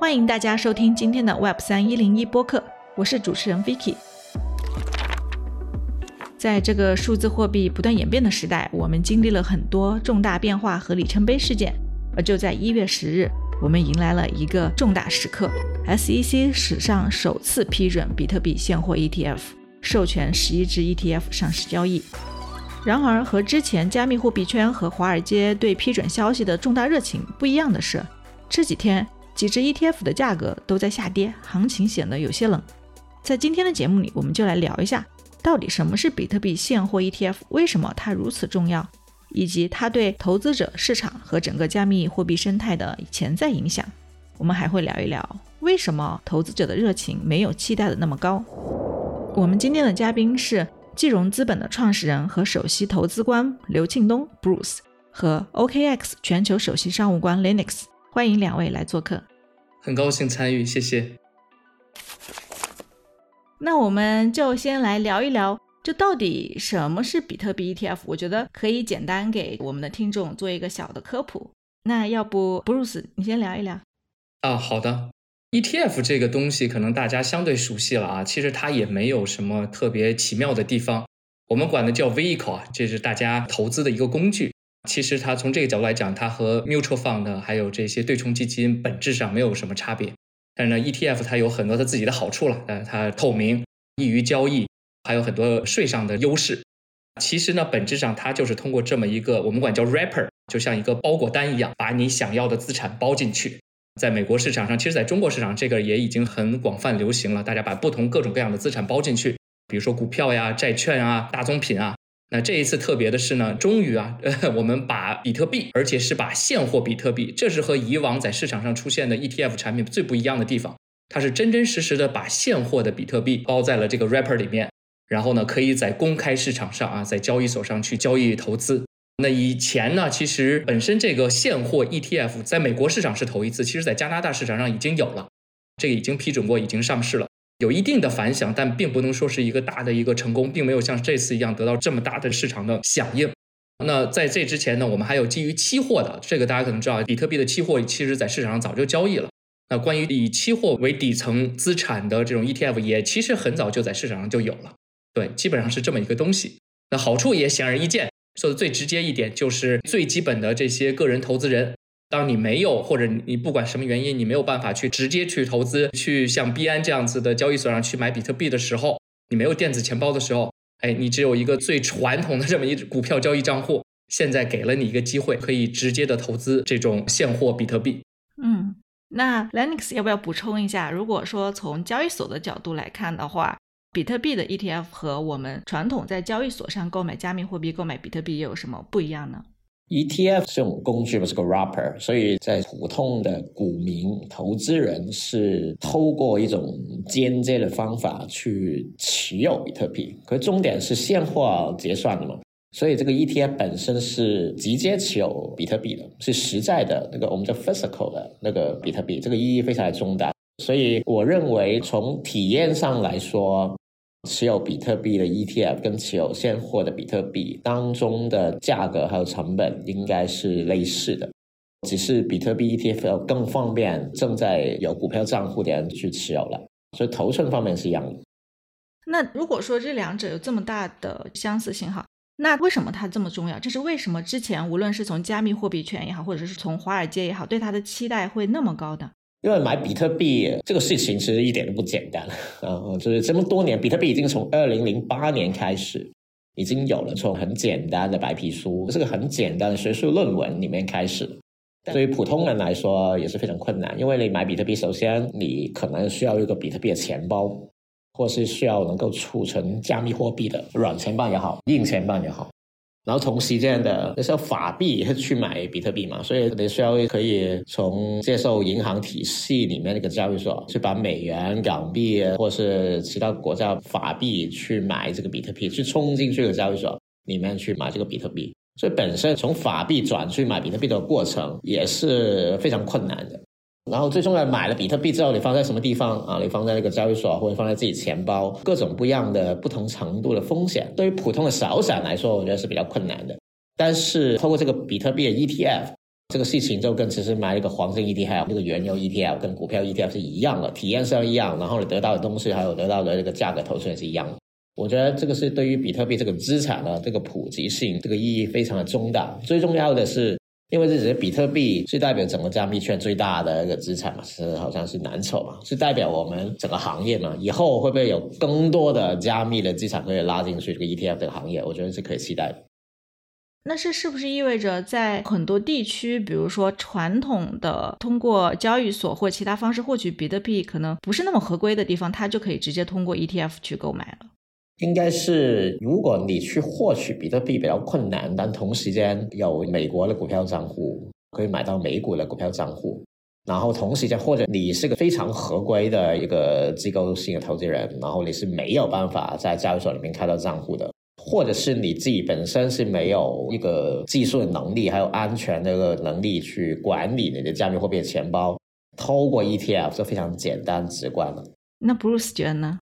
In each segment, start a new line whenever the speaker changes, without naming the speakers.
欢迎大家收听今天的 Web 三一零一播客，我是主持人 Vicky。在这个数字货币不断演变的时代，我们经历了很多重大变化和里程碑事件。而就在一月十日，我们迎来了一个重大时刻：SEC 史上首次批准比特币现货 ETF，授权十一只 ETF 上市交易。然而，和之前加密货币圈和华尔街对批准消息的重大热情不一样的是，这几天几只 ETF 的价格都在下跌，行情显得有些冷。在今天的节目里，我们就来聊一下。到底什么是比特币现货 ETF？为什么它如此重要？以及它对投资者、市场和整个加密货币生态的潜在影响？我们还会聊一聊为什么投资者的热情没有期待的那么高。我们今天的嘉宾是季融资本的创始人和首席投资官刘庆东 （Bruce） 和 OKX 全球首席商务官 Linux。欢迎两位来做客。
很高兴参与，谢谢。
那我们就先来聊一聊，这到底什么是比特币 ETF？我觉得可以简单给我们的听众做一个小的科普。那要不，Bruce，你先聊一聊。
啊，好的。ETF 这个东西可能大家相对熟悉了啊，其实它也没有什么特别奇妙的地方。我们管的叫 vehicle 啊，这是大家投资的一个工具。其实它从这个角度来讲，它和 mutual fund 还有这些对冲基金本质上没有什么差别。但是呢，ETF 它有很多它自己的好处了，呃，它透明、易于交易，还有很多税上的优势。其实呢，本质上它就是通过这么一个我们管叫 wrapper，就像一个包裹单一样，把你想要的资产包进去。在美国市场上，其实在中国市场这个也已经很广泛流行了，大家把不同各种各样的资产包进去，比如说股票呀、债券啊、大宗品啊。那这一次特别的是呢，终于啊，我们把比特币，而且是把现货比特币，这是和以往在市场上出现的 ETF 产品最不一样的地方。它是真真实实的把现货的比特币包在了这个 wrapper 里面，然后呢，可以在公开市场上啊，在交易所上去交易投资。那以前呢，其实本身这个现货 ETF 在美国市场是头一次，其实在加拿大市场上已经有了，这个已经批准过，已经上市了。有一定的反响，但并不能说是一个大的一个成功，并没有像这次一样得到这么大的市场的响应。那在这之前呢，我们还有基于期货的，这个大家可能知道，比特币的期货其实在市场上早就交易了。那关于以期货为底层资产的这种 ETF，也其实很早就在市场上就有了。对，基本上是这么一个东西。那好处也显而易见，说的最直接一点，就是最基本的这些个人投资人。当你没有或者你不管什么原因，你没有办法去直接去投资，去像币安这样子的交易所上去买比特币的时候，你没有电子钱包的时候，哎，你只有一个最传统的这么一股票交易账户，现在给了你一个机会，可以直接的投资这种现货比特币。
嗯，那 lennx 要不要补充一下？如果说从交易所的角度来看的话，比特币的 ETF 和我们传统在交易所上购买加密货币、购买比特币又有什么不一样呢
？ETF 这种工具不是个 wrapper，所以在普通的股民投资人是透过一种间接的方法去持有比特币，可是重点是现货结算的嘛，所以这个 ETF 本身是直接持有比特币的，是实在的那个我们叫 physical 的那个比特币，这个意义非常的重大，所以我认为从体验上来说。持有比特币的 ETF 跟持有现货的比特币当中的价格还有成本应该是类似的，只是比特币 ETF 要更方便正在有股票账户的人去持有了，所以头寸方面是一样的。
那如果说这两者有这么大的相似性哈，那为什么它这么重要？这是为什么之前无论是从加密货币圈也好，或者是从华尔街也好，对它的期待会那么高的？
因为买比特币这个事情其实一点都不简单 啊！就是这么多年，比特币已经从二零零八年开始，已经有了从很简单的白皮书，这个很简单的学术论文里面开始。对于普通人来说也是非常困难，因为你买比特币，首先你可能需要一个比特币的钱包，或是需要能够储存加密货币的软钱包也好，硬钱包也好。然后同时这样的那时候法币去买比特币嘛，所以你需要可以从接受银行体系里面那个交易所去把美元、港币或是其他国家法币去买这个比特币，去冲进去的交易所里面去买这个比特币，所以本身从法币转去买比特币的过程也是非常困难的。然后最重要，买了比特币之后，你放在什么地方啊？你放在那个交易所，或者放在自己钱包，各种不一样的、不同程度的风险，对于普通的小散来说，我觉得是比较困难的。但是通过这个比特币的 ETF，这个事情就跟其实买一个黄金 ETF、那个原油 ETF 跟股票 ETF 是一样的，体验上一样，然后你得到的东西还有得到的这个价格投资也是一样的。我觉得这个是对于比特币这个资产的这个普及性，这个意义非常的重大。最重要的是，因为这只是比特币是代表整个加密圈最大的一个资产嘛，是好像是蓝筹嘛，是代表我们整个行业嘛。以后会不会有更多的加密的资产可以拉进去这个 ETF 这个行业？我觉得是可以期待的。
那这是不是意味着，在很多地区，比如说传统的通过交易所或其他方式获取比特币可能不是那么合规的地方，它就可以直接通过 ETF 去购买了？
应该是，如果你去获取比特币比较困难，但同时间有美国的股票账户可以买到美股的股票账户，然后同时间或者你是个非常合规的一个机构性的投资人，然后你是没有办法在交易所里面开到账户的。或者是你自己本身是没有一个技术的能力，还有安全的一个能力去管理你的加密货币的钱包，透过 ETF 是非常简单直观的。
那 Bruce 觉得呢？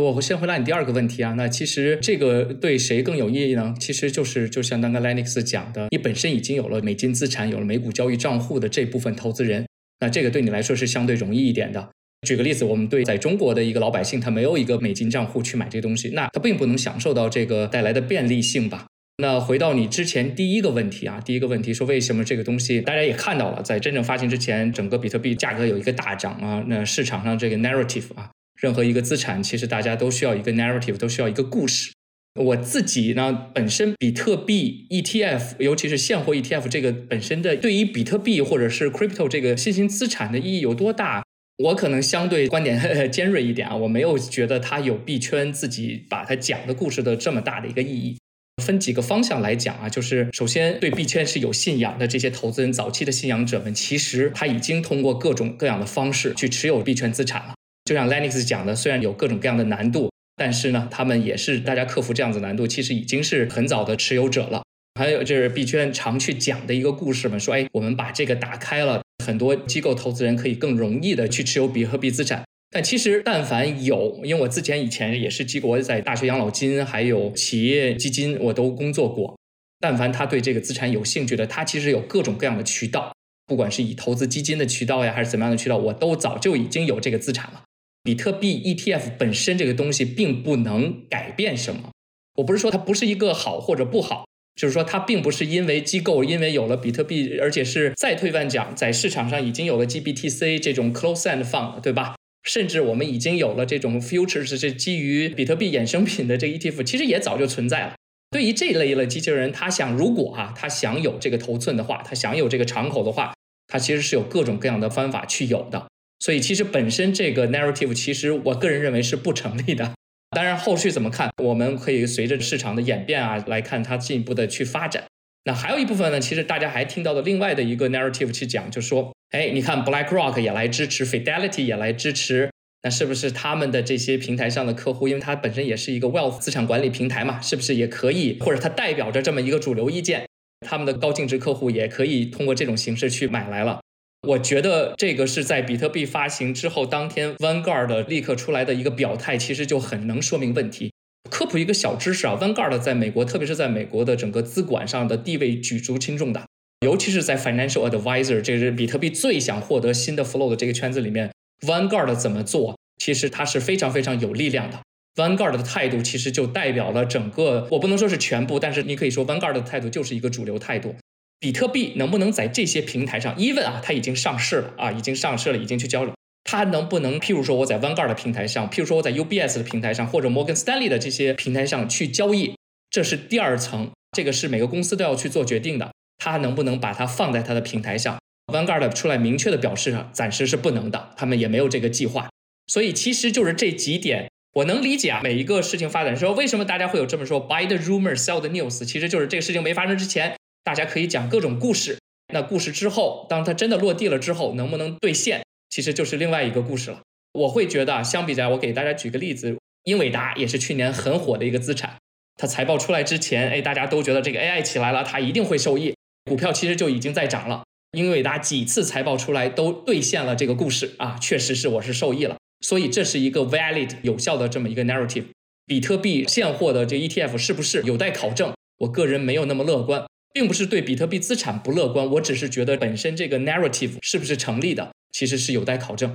我先回答你第二个问题啊。那其实这个对谁更有意义呢？其实就是就像刚刚 Lennox 讲的，你本身已经有了美金资产，有了美股交易账户的这部分投资人，那这个对你来说是相对容易一点的。举个例子，我们对在中国的一个老百姓，他没有一个美金账户去买这个东西，那他并不能享受到这个带来的便利性吧？那回到你之前第一个问题啊，第一个问题说为什么这个东西大家也看到了，在真正发行之前，整个比特币价格有一个大涨啊？那市场上这个 narrative 啊，任何一个资产其实大家都需要一个 narrative，都需要一个故事。我自己呢，本身比特币 ETF，尤其是现货 ETF 这个本身的对于比特币或者是 crypto 这个新兴资产的意义有多大？我可能相对观点 尖锐一点啊，我没有觉得它有币圈自己把它讲的故事的这么大的一个意义。分几个方向来讲啊，就是首先对币圈是有信仰的这些投资人，早期的信仰者们，其实他已经通过各种各样的方式去持有币圈资产了。就像 Lennox 讲的，虽然有各种各样的难度，但是呢，他们也是大家克服这样子难度，其实已经是很早的持有者了。还有就是币圈常去讲的一个故事嘛，说哎，我们把这个打开了。很多机构投资人可以更容易的去持有比特币资产，但其实但凡有，因为我之前以前也是机构，在大学养老金还有企业基金我都工作过。但凡他对这个资产有兴趣的，他其实有各种各样的渠道，不管是以投资基金的渠道呀，还是怎么样的渠道，我都早就已经有这个资产了。比特币 ETF 本身这个东西并不能改变什么，我不是说它不是一个好或者不好。就是说，它并不是因为机构因为有了比特币，而且是再退万讲，在市场上已经有了 GBTC 这种 close-end fund，对吧？甚至我们已经有了这种 futures 是基于比特币衍生品的这 ETF，其实也早就存在了。对于这类的机器人，他想如果啊，他想有这个头寸的话，他想有这个敞口的话，他其实是有各种各样的方法去有的。所以，其实本身这个 narrative，其实我个人认为是不成立的。当然，后续怎么看，我们可以随着市场的演变啊来看它进一步的去发展。那还有一部分呢，其实大家还听到的另外的一个 narrative 去讲，就说，哎，你看 BlackRock 也来支持，Fidelity 也来支持，那是不是他们的这些平台上的客户，因为它本身也是一个 wealth 资产管理平台嘛，是不是也可以，或者它代表着这么一个主流意见，他们的高净值客户也可以通过这种形式去买来了？我觉得这个是在比特币发行之后当天，Vanguard 立刻出来的一个表态，其实就很能说明问题。科普一个小知识啊，Vanguard 在美国，特别是在美国的整个资管上的地位举足轻重的，尤其是在 Financial Advisor，这是比特币最想获得新的 flow 的这个圈子里面，Vanguard 怎么做，其实它是非常非常有力量的。Vanguard 的态度其实就代表了整个，我不能说是全部，但是你可以说 Vanguard 的态度就是一个主流态度。比特币能不能在这些平台上？even 啊，它已经上市了啊，已经上市了，已经去交易。它能不能，譬如说我在 Vanguard 的平台上，譬如说我在 UBS 的平台上，或者 Morgan Stanley 的这些平台上去交易？这是第二层，这个是每个公司都要去做决定的。它能不能把它放在它的平台上？Vanguard 出来明确的表示，暂时是不能的，他们也没有这个计划。所以其实就是这几点，我能理解啊。每一个事情发展的时候，为什么大家会有这么说？Buy the rumor, sell the news。其实就是这个事情没发生之前。大家可以讲各种故事，那故事之后，当它真的落地了之后，能不能兑现，其实就是另外一个故事了。我会觉得，相比在，我给大家举个例子，英伟达也是去年很火的一个资产。它财报出来之前，哎，大家都觉得这个 AI 起来了，它一定会受益，股票其实就已经在涨了。英伟达几次财报出来都兑现了这个故事啊，确实是我是受益了。所以这是一个 valid 有效的这么一个 narrative。比特币现货的这 ETF 是不是有待考证？我个人没有那么乐观。并不是对比特币资产不乐观，我只是觉得本身这个 narrative 是不是成立的，其实是有待考证。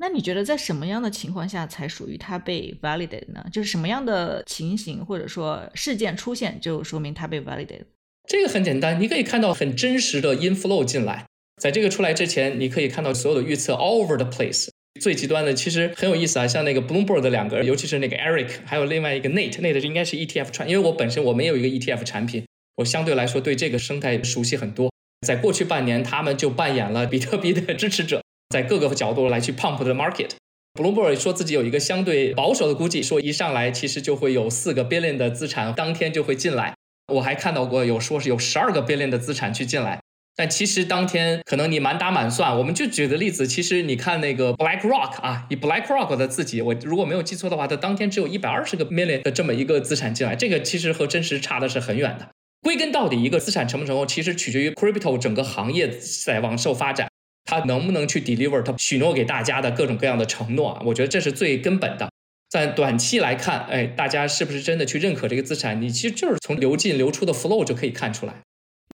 那你觉得在什么样的情况下才属于它被 validated 呢？就是什么样的情形或者说事件出现，就说明它被 validated？
这个很简单，你可以看到很真实的 inflow 进来。在这个出来之前，你可以看到所有的预测 all over the place。最极端的其实很有意思啊，像那个 Bloomberg 的两个，尤其是那个 Eric，还有另外一个 Nate，Nate 应该是 ETF 串，因为我本身我没有一个 ETF 产品，我相对来说对这个生态熟悉很多。在过去半年，他们就扮演了比特币的 支持者，在各个角度来去 pump the market。Bloomberg 说自己有一个相对保守的估计，说一上来其实就会有四个 billion 的资产当天就会进来。我还看到过有说是有十二个 billion 的资产去进来。但其实当天可能你满打满算，我们就举个例子，其实你看那个 BlackRock 啊，以 BlackRock 的自己，我如果没有记错的话，它当天只有一百二十个 million 的这么一个资产进来，这个其实和真实差的是很远的。归根到底，一个资产成不成功，其实取决于 crypto 整个行业在往受发展，它能不能去 deliver 它许诺给大家的各种各样的承诺啊？我觉得这是最根本的。在短期来看，哎，大家是不是真的去认可这个资产？你其实就是从流进流出的 flow 就可以看出来。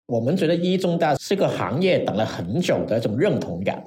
我们觉得一中大是个行业等了很久的这种认同感，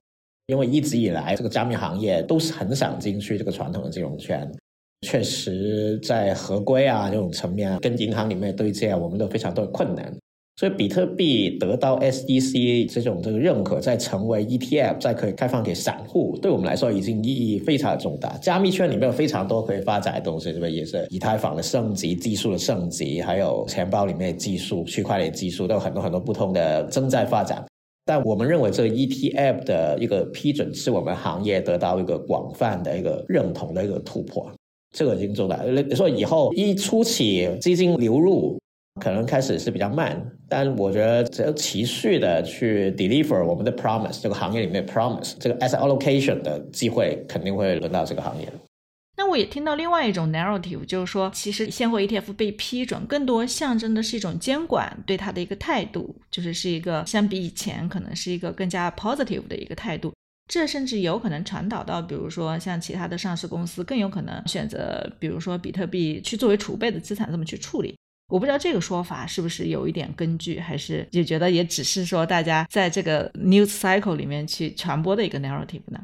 因为一直以来这个加密行业都是很想进去这个传统的金融圈，确实在合规啊这种层面啊跟银行里面对接啊，我们都非常多的困难。所以比特币得到 SEC 这种这个认可，再成为 ETF，再可以开放给散户，对我们来说已经意义非常重大。加密圈里面有非常多可以发展的东西，对不对？也是以太坊的升级、技术的升级，还有钱包里面的技术、区块链技术，都有很多很多不同的正在发展。但我们认为这个 ETF 的一个批准，是我们行业得到一个广泛的一个认同的一个突破，这个已经做到。说以后一初期资金流入。可能开始是比较慢，但我觉得只要持续的去 deliver 我们的 promise，这个行业里面 promise 这个 asset allocation 的机会肯定会轮到这个行业。
那我也听到另外一种 narrative，就是说，其实现货 ETF 被批准，更多象征的是一种监管对它的一个态度，就是是一个相比以前可能是一个更加 positive 的一个态度。这甚至有可能传导到，比如说像其他的上市公司，更有可能选择，比如说比特币去作为储备的资产，这么去处理。我不知道这个说法是不是有一点根据，还是就觉得也只是说大家在这个 news cycle 里面去传播的一个 narrative 呢？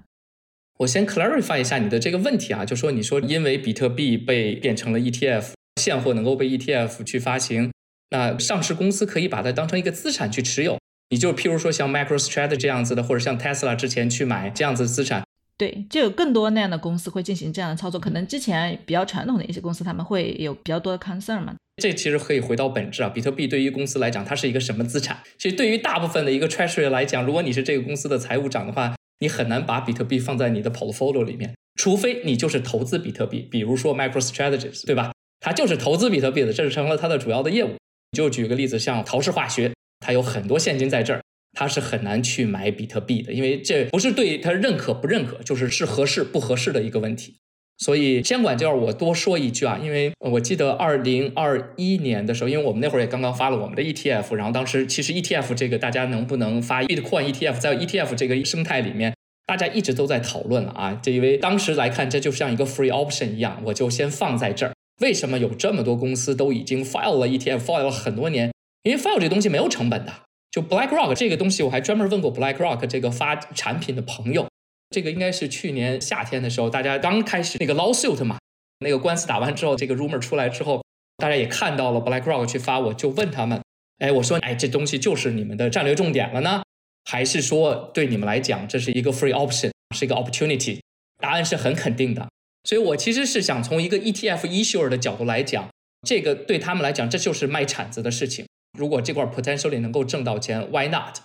我先 clarify 一下你的这个问题啊，就说你说因为比特币被变成了 ETF，现货能够被 ETF 去发行，那上市公司可以把它当成一个资产去持有，你就譬如说像 MicroStrategy 这样子的，或者像 Tesla 之前去买这样子的资产。
对，就有更多那样的公司会进行这样的操作。可能之前比较传统的一些公司，他们会有比较多的 concern 嘛。
这其实可以回到本质啊，比特币对于公司来讲，它是一个什么资产？其实对于大部分的一个 treasury 来讲，如果你是这个公司的财务长的话，你很难把比特币放在你的 portfolio 里面，除非你就是投资比特币，比如说 MicroStrategy，对吧？它就是投资比特币的，这是成了它的主要的业务。就举个例子，像陶氏化学，它有很多现金在这儿。他是很难去买比特币的，因为这不是对他认可不认可，就是是合适不合适的一个问题。所以监管就要我多说一句啊，因为我记得二零二一年的时候，因为我们那会儿也刚刚发了我们的 ETF，然后当时其实 ETF 这个大家能不能发 Bitcoin ETF，在 ETF 这个生态里面，大家一直都在讨论了啊。就因为当时来看，这就像一个 free option 一样，我就先放在这儿。为什么有这么多公司都已经 file 了 ETF，file 了很多年？因为 file 这东西没有成本的。就 BlackRock 这个东西，我还专门问过 BlackRock 这个发产品的朋友。这个应该是去年夏天的时候，大家刚开始那个 lawsuit 嘛，那个官司打完之后，这个 rumor 出来之后，大家也看到了 BlackRock 去发，我就问他们，哎，我说，哎，这东西就是你们的战略重点了呢，还是说对你们来讲这是一个 free option，是一个 opportunity？答案是很肯定的。所以我其实是想从一个 ETF issuer 的角度来讲，这个对他们来讲，这就是卖铲子的事情。如果这块 potentially 能够挣到钱，Why not？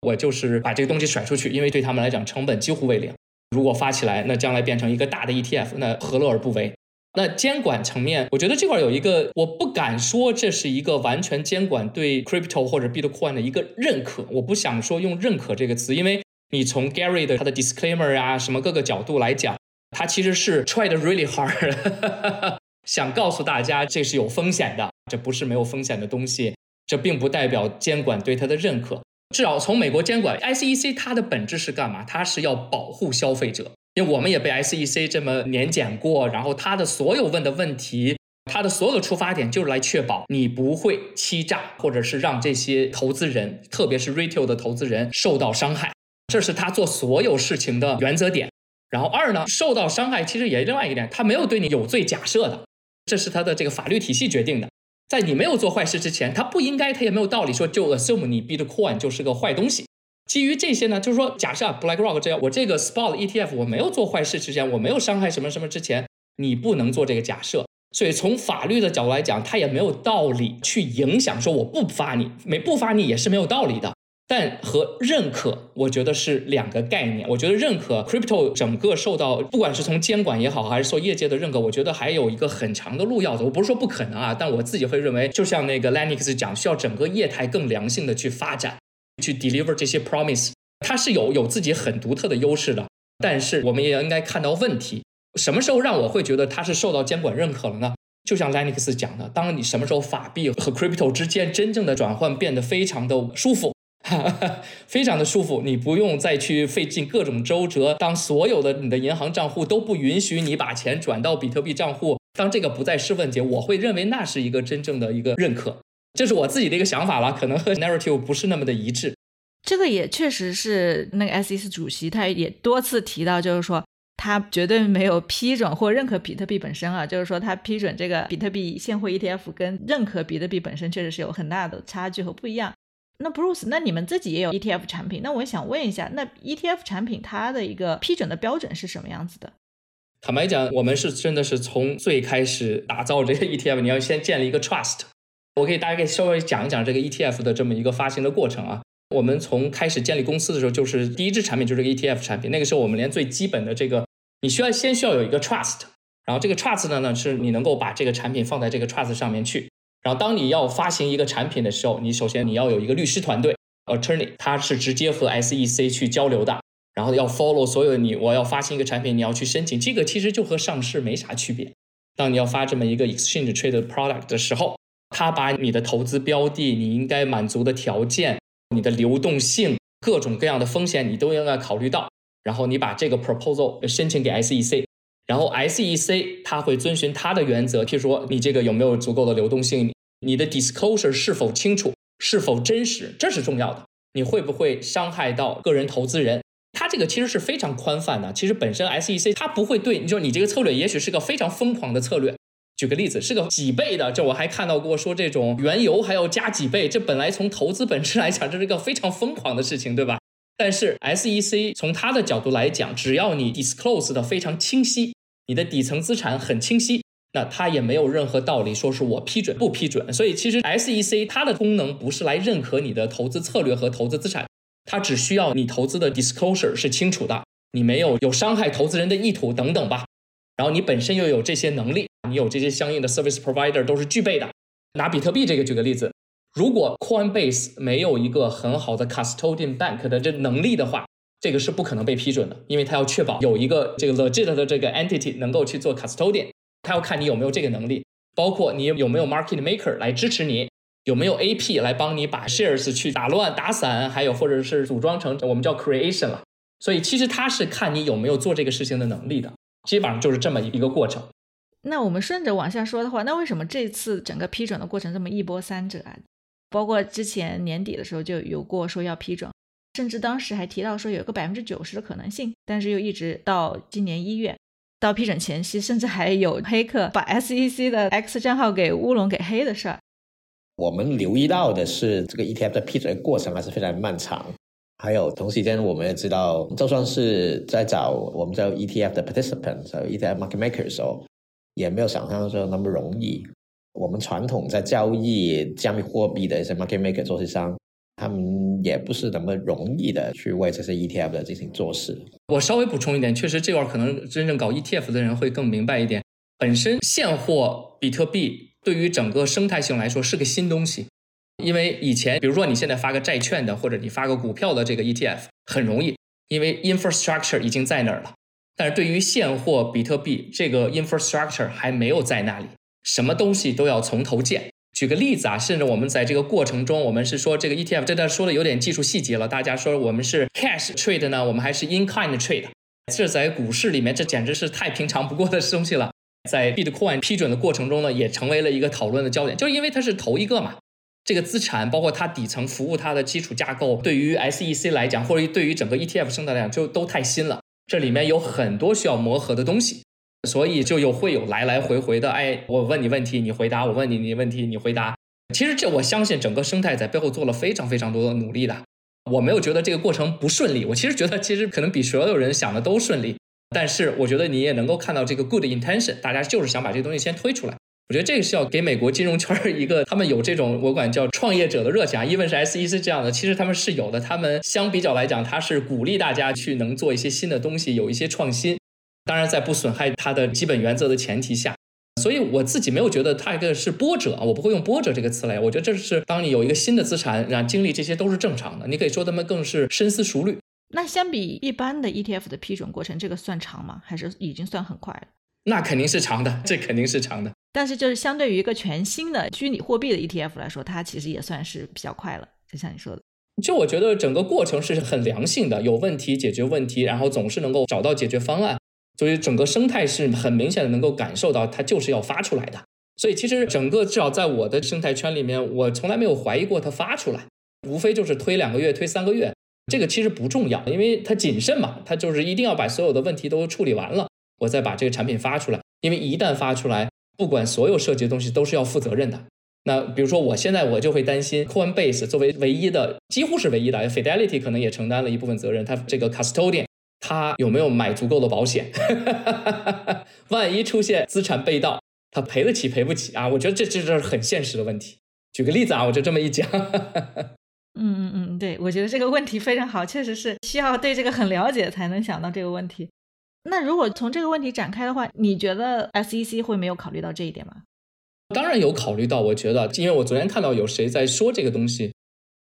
我就是把这个东西甩出去，因为对他们来讲成本几乎为零。如果发起来，那将来变成一个大的 ETF，那何乐而不为？那监管层面，我觉得这块有一个，我不敢说这是一个完全监管对 crypto 或者 Bitcoin 的一个认可。我不想说用认可这个词，因为你从 Gary 的他的 disclaimer 啊，什么各个角度来讲，他其实是 tried really hard，想告诉大家这是有风险的，这不是没有风险的东西。这并不代表监管对它的认可。至少从美国监管 SEC，它的本质是干嘛？它是要保护消费者。因为我们也被 SEC 这么年检过，然后它的所有问的问题，它的所有的出发点就是来确保你不会欺诈，或者是让这些投资人，特别是 retail 的投资人受到伤害。这是他做所有事情的原则点。然后二呢，受到伤害其实也另外一点，他没有对你有罪假设的，这是他的这个法律体系决定的。在你没有做坏事之前，他不应该，他也没有道理说就 assume 你 Bitcoin 就是个坏东西。基于这些呢，就是说，假设啊 BlackRock 这样，我这个 Spot ETF 我没有做坏事之前，我没有伤害什么什么之前，你不能做这个假设。所以从法律的角度来讲，他也没有道理去影响说我不发你，没不发你也是没有道理的。但和认可，我觉得是两个概念。我觉得认可 crypto 整个受到，不管是从监管也好，还是受业界的认可，我觉得还有一个很长的路要走。我不是说不可能啊，但我自己会认为，就像那个 Lennox 讲，需要整个业态更良性的去发展，去 deliver 这些 promise，它是有有自己很独特的优势的。但是我们也应该看到问题，什么时候让我会觉得它是受到监管认可了呢？就像 Lennox 讲的，当你什么时候法币和 crypto 之间真正的转换变得非常的舒服。非常的舒服，你不用再去费尽各种周折。当所有的你的银行账户都不允许你把钱转到比特币账户，当这个不再是问题，我会认为那是一个真正的一个认可。这是我自己的一个想法了，可能和 narrative 不是那么的一致。
这个也确实是那个 SEC 主席他也多次提到，就是说他绝对没有批准或认可比特币本身啊，就是说他批准这个比特币现货 ETF 跟认可比特币本身确实是有很大的差距和不一样。那 Bruce，那你们自己也有 ETF 产品，那我想问一下，那 ETF 产品它的一个批准的标准是什么样子的？
坦白讲，我们是真的是从最开始打造这个 ETF，你要先建立一个 trust。我可以大概稍微讲一讲这个 ETF 的这么一个发行的过程啊。我们从开始建立公司的时候，就是第一支产品就是个 ETF 产品，那个时候我们连最基本的这个，你需要先需要有一个 trust，然后这个 trust 呢呢是你能够把这个产品放在这个 trust 上面去。然后，当你要发行一个产品的时候，你首先你要有一个律师团队，attorney，他是直接和 SEC 去交流的。然后要 follow 所有你我要发行一个产品，你要去申请，这个其实就和上市没啥区别。当你要发这么一个 exchange traded product 的时候，他把你的投资标的、你应该满足的条件、你的流动性、各种各样的风险，你都应该考虑到。然后你把这个 proposal 申请给 SEC。然后 SEC 它会遵循它的原则，譬如说你这个有没有足够的流动性，你的 disclosure 是否清楚，是否真实，这是重要的。你会不会伤害到个人投资人？它这个其实是非常宽泛的。其实本身 SEC 它不会对，你说你这个策略也许是个非常疯狂的策略。举个例子，是个几倍的，这我还看到过说这种原油还要加几倍，这本来从投资本质来讲，这是一个非常疯狂的事情，对吧？但是 SEC 从它的角度来讲，只要你 disclose 的非常清晰。你的底层资产很清晰，那它也没有任何道理说是我批准不批准。所以其实 SEC 它的功能不是来认可你的投资策略和投资资产，它只需要你投资的 disclosure 是清楚的，你没有有伤害投资人的意图等等吧。然后你本身又有这些能力，你有这些相应的 service provider 都是具备的。拿比特币这个举个例子，如果 Coinbase 没有一个很好的 custodian bank 的这能力的话。这个是不可能被批准的，因为他要确保有一个这个 legit 的这个 entity 能够去做 custodian，他要看你有没有这个能力，包括你有没有 market maker 来支持你，有没有 AP 来帮你把 shares 去打乱打散，还有或者是组装成我们叫 creation 了。所以其实他是看你有没有做这个事情的能力的，基本上就是这么一个过程。
那我们顺着往下说的话，那为什么这次整个批准的过程这么一波三折啊？包括之前年底的时候就有过说要批准。甚至当时还提到说有个百分之九十的可能性，但是又一直到今年一月到批准前夕，甚至还有黑客把 SEC 的 X 账号给乌龙给黑的事儿。
我们留意到的是，这个 ETF 的批准过程还是非常漫长。还有同时间，我们也知道，就算是在找我们叫 ETF 的 participants、ETF market makers 的时候，也没有想象中那么容易。我们传统在交易加密货币的一些 market maker 做市商。他们也不是那么容易的去为这些 ETF 的进行做事。
我稍微补充一点，确实这块可能真正搞 ETF 的人会更明白一点。本身现货比特币对于整个生态性来说是个新东西，因为以前比如说你现在发个债券的，或者你发个股票的这个 ETF 很容易，因为 infrastructure 已经在那儿了。但是对于现货比特币，这个 infrastructure 还没有在那里，什么东西都要从头建。举个例子啊，甚至我们在这个过程中，我们是说这个 ETF，这段说的有点技术细节了。大家说我们是 cash trade 呢，我们还是 in kind trade？这在股市里面，这简直是太平常不过的东西了。在 Bitcoin 批准的过程中呢，也成为了一个讨论的焦点，就是因为它是头一个嘛。这个资产包括它底层服务它的基础架构，对于 SEC 来讲，或者对于整个 ETF 生态来讲，就都太新了。这里面有很多需要磨合的东西，所以就有会有来来回回的。哎，我问你问题，你回答；我问你你问题，你回答。其实这我相信整个生态在背后做了非常非常多的努力的。我没有觉得这个过程不顺利，我其实觉得其实可能比所有人想的都顺利。但是我觉得你也能够看到这个 good intention，大家就是想把这个东西先推出来。我觉得这个是要给美国金融圈一个，他们有这种我管叫创业者的热情啊。因为是 SEC 这样的，其实他们是有的。他们相比较来讲，他是鼓励大家去能做一些新的东西，有一些创新。当然，在不损害它的基本原则的前提下。所以我自己没有觉得它一个是波折啊，我不会用波折这个词来。我觉得这是当你有一个新的资产，然后经历这些都是正常的。你可以说他们更是深思熟虑。
那相比一般的 ETF 的批准过程，这个算长吗？还是已经算很快了？
那肯定是长的，这肯定是长的。
但是就是相对于一个全新的虚拟货币的 ETF 来说，它其实也算是比较快了。就像你说的，
就我觉得整个过程是很良性的，有问题解决问题，然后总是能够找到解决方案。所以整个生态是很明显的能够感受到，它就是要发出来的。所以其实整个至少在我的生态圈里面，我从来没有怀疑过它发出来，无非就是推两个月、推三个月。这个其实不重要，因为它谨慎嘛，它就是一定要把所有的问题都处理完了，我再把这个产品发出来。因为一旦发出来，不管所有涉及的东西都是要负责任的。那比如说我现在我就会担心，Coinbase 作为唯一的，几乎是唯一的，Fidelity 可能也承担了一部分责任。它这个 Custodian 它有没有买足够的保险？万一出现资产被盗，他赔得起赔不起啊？我觉得这这这是很现实的问题。举个例子啊，我就这么一讲。
嗯嗯嗯，对，我觉得这个问题非常好，确实是需要对这个很了解才能想到这个问题。那如果从这个问题展开的话，你觉得 SEC 会没有考虑到这一点吗？
当然有考虑到，我觉得，因为我昨天看到有谁在说这个东西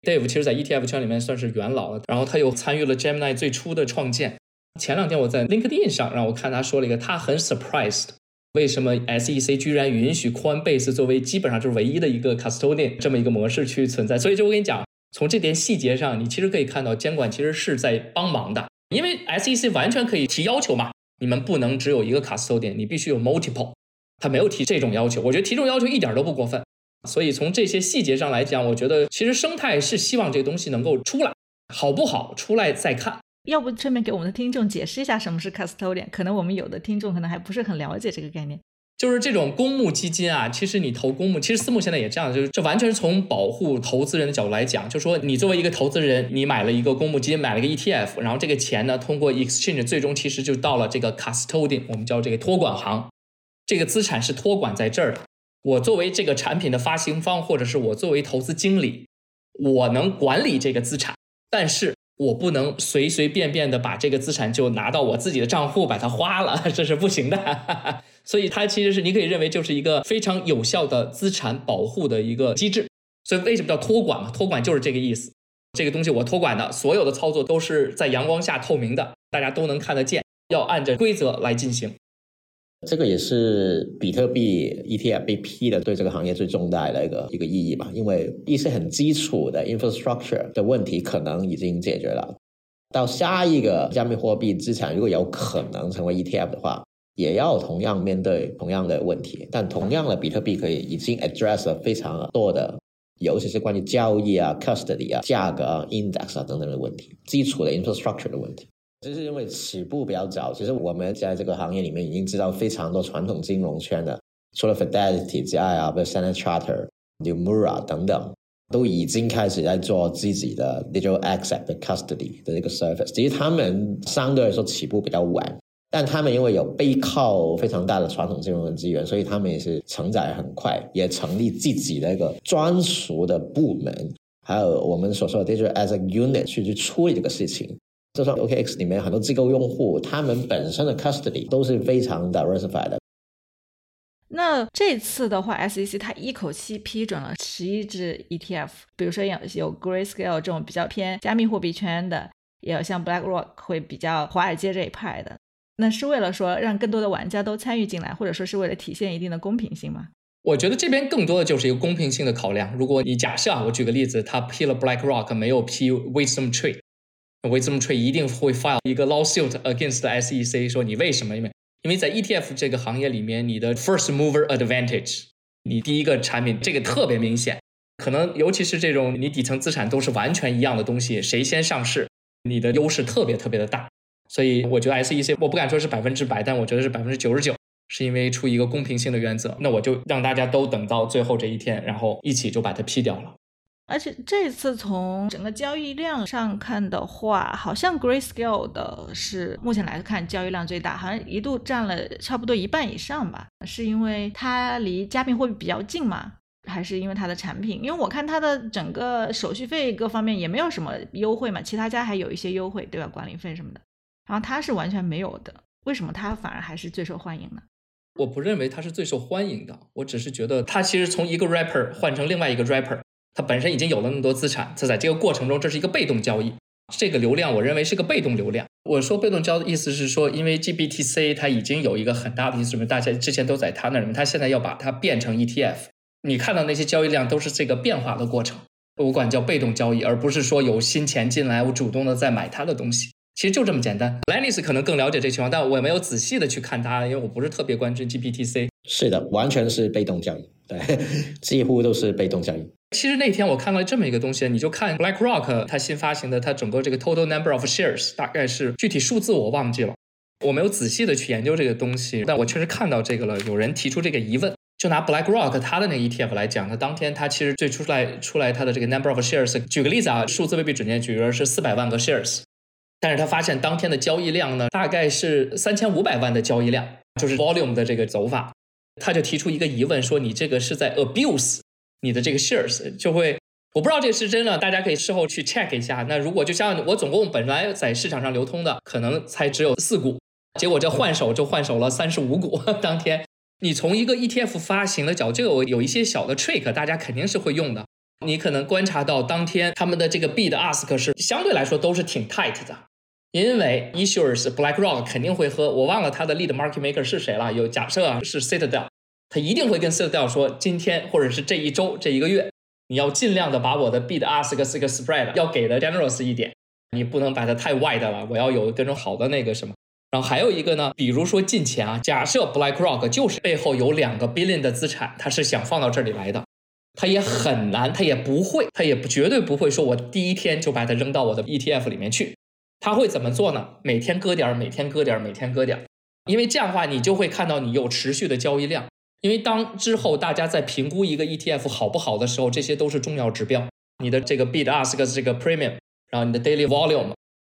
，Dave 其实在 ETF 圈里面算是元老了，然后他又参与了 Gemini 最初的创建。前两天我在 LinkedIn 上让我看他说了一个，他很 surprised，为什么 SEC 居然允许 Coinbase 作为基本上就是唯一的一个 custodian 这么一个模式去存在？所以就我跟你讲。从这点细节上，你其实可以看到监管其实是在帮忙的，因为 SEC 完全可以提要求嘛，你们不能只有一个 custodian，你必须有 multiple，他没有提这种要求，我觉得提这种要求一点都不过分。所以从这些细节上来讲，我觉得其实生态是希望这个东西能够出来，好不好出来再看。
要不顺便给我们的听众解释一下什么是 custodian？可能我们有的听众可能还不是很了解这个概念。
就是这种公募基金啊，其实你投公募，其实私募现在也这样，就是这完全是从保护投资人的角度来讲，就说你作为一个投资人，你买了一个公募基金，买了个 ETF，然后这个钱呢，通过 exchange 最终其实就到了这个 custodian，我们叫这个托管行，这个资产是托管在这儿的。我作为这个产品的发行方，或者是我作为投资经理，我能管理这个资产，但是。我不能随随便便的把这个资产就拿到我自己的账户把它花了，这是不行的。所以它其实是你可以认为就是一个非常有效的资产保护的一个机制。所以为什么叫托管嘛？托管就是这个意思。这个东西我托管的，所有的操作都是在阳光下透明的，大家都能看得见，要按着规则来进行。
这个也是比特币 ETF 被批的对这个行业最重大的一个一个意义吧，因为一些很基础的 infrastructure 的问题可能已经解决了，到下一个加密货币资产如果有可能成为 ETF 的话，也要同样面对同样的问题，但同样的比特币可以已经 address 了非常多的，尤其是关于交易啊、custody 啊、价格啊、index 啊等等的问题，基础的 infrastructure 的问题。就是因为起步比较早，其实我们在这个行业里面已经知道非常多传统金融圈的，除了 Fidelity 之外啊，比如 Standard Charter、Numura 等等，都已经开始在做自己的 digital asset 的 custody 的这个 service。其实他们相对来说起步比较晚，但他们因为有背靠非常大的传统金融的资源，所以他们也是承载很快，也成立自己的一个专属的部门，还有我们所说的 digital asset unit 去去处理这个事情。就算 OKX 里面很多机构用户，他们本身的 custody 都是非常 diversified 的。
那这次的话，SEC 它一口气批准了十一只 ETF，比如说有有 Grayscale 这种比较偏加密货币圈的，也有像 BlackRock 会比较华尔街这一派的。那是为了说让更多的玩家都参与进来，或者说是为了体现一定的公平性吗？
我觉得这边更多的就是一个公平性的考量。如果你假设啊，我举个例子，他批了 BlackRock，没有批 Wisdom Tree。Wisdom Tree 一定会 file 一个 lawsuit against SEC，说你为什么？因为因为在 ETF 这个行业里面，你的 first mover advantage，你第一个产品这个特别明显。可能尤其是这种你底层资产都是完全一样的东西，谁先上市，你的优势特别特别的大。所以我觉得 SEC 我不敢说是百分之百，但我觉得是百分之九十九，是因为出一个公平性的原则。那我就让大家都等到最后这一天，然后一起就把它批掉了。
而且这次从整个交易量上看的话，好像 Grayscale 的是目前来看交易量最大，好像一度占了差不多一半以上吧。是因为它离加密货币比较近嘛？还是因为它的产品？因为我看它的整个手续费各方面也没有什么优惠嘛，其他家还有一些优惠，对吧？管理费什么的。然后它是完全没有的，为什么它反而还是最受欢迎呢？
我不认为它是最受欢迎的，我只是觉得它其实从一个 rapper 换成另外一个 rapper，它本身已经有了那么多资产，它在这个过程中这是一个被动交易，这个流量我认为是个被动流量。我说被动交易的意思是说，因为 GBTC 它已经有一个很大的意思，什么？大家之前都在它那里面，它现在要把它变成 ETF，你看到那些交易量都是这个变化的过程，我管叫被动交易，而不是说有新钱进来，我主动的在买它的东西。其实就这么简单。Lennis 可能更了解这情况，但我也没有仔细的去看它，因为我不是特别关注 GPTC。
是的，完全是被动交易，对，几乎都是被动交易。
其实那天我看到这么一个东西，你就看 BlackRock 它新发行的，它整个这个 Total Number of Shares 大概是具体数字我忘记了，我没有仔细的去研究这个东西，但我确实看到这个了。有人提出这个疑问，就拿 BlackRock 它的那个 ETF 来讲，它当天它其实最初出来出来它的这个 Number of Shares，举个例子啊，数字未必准确，举个是四百万个 Shares。但是他发现当天的交易量呢，大概是三千五百万的交易量，就是 volume 的这个走法，他就提出一个疑问，说你这个是在 abuse 你的这个 shares，就会我不知道这个是真的，大家可以事后去 check 一下。那如果就像我总共本来在市场上流通的可能才只有四股，结果这换手就换手了三十五股，当天你从一个 ETF 发行的角度，这个有一些小的 trick，大家肯定是会用的。你可能观察到当天他们的这个 bid ask 是相对来说都是挺 tight 的。因为 issuers BlackRock 肯定会和我忘了他的 lead market maker 是谁了。有假设啊是 Citadel，他一定会跟 Citadel 说，今天或者是这一周这一个月，你要尽量的把我的 bid ask 这个 spread 要给的 generous 一点，你不能把它太 wide 了。我要有这种好的那个什么。然后还有一个呢，比如说进钱啊，假设 BlackRock 就是背后有两个 billion 的资产，他是想放到这里来的，他也很难，他也不会，他也绝对不会说我第一天就把它扔到我的 ETF 里面去。他会怎么做呢？每天割点儿，每天割点儿，每天割点儿，因为这样的话，你就会看到你有持续的交易量。因为当之后大家在评估一个 ETF 好不好的时候，这些都是重要指标。你的这个 bid ask 这个 premium，然后你的 daily volume。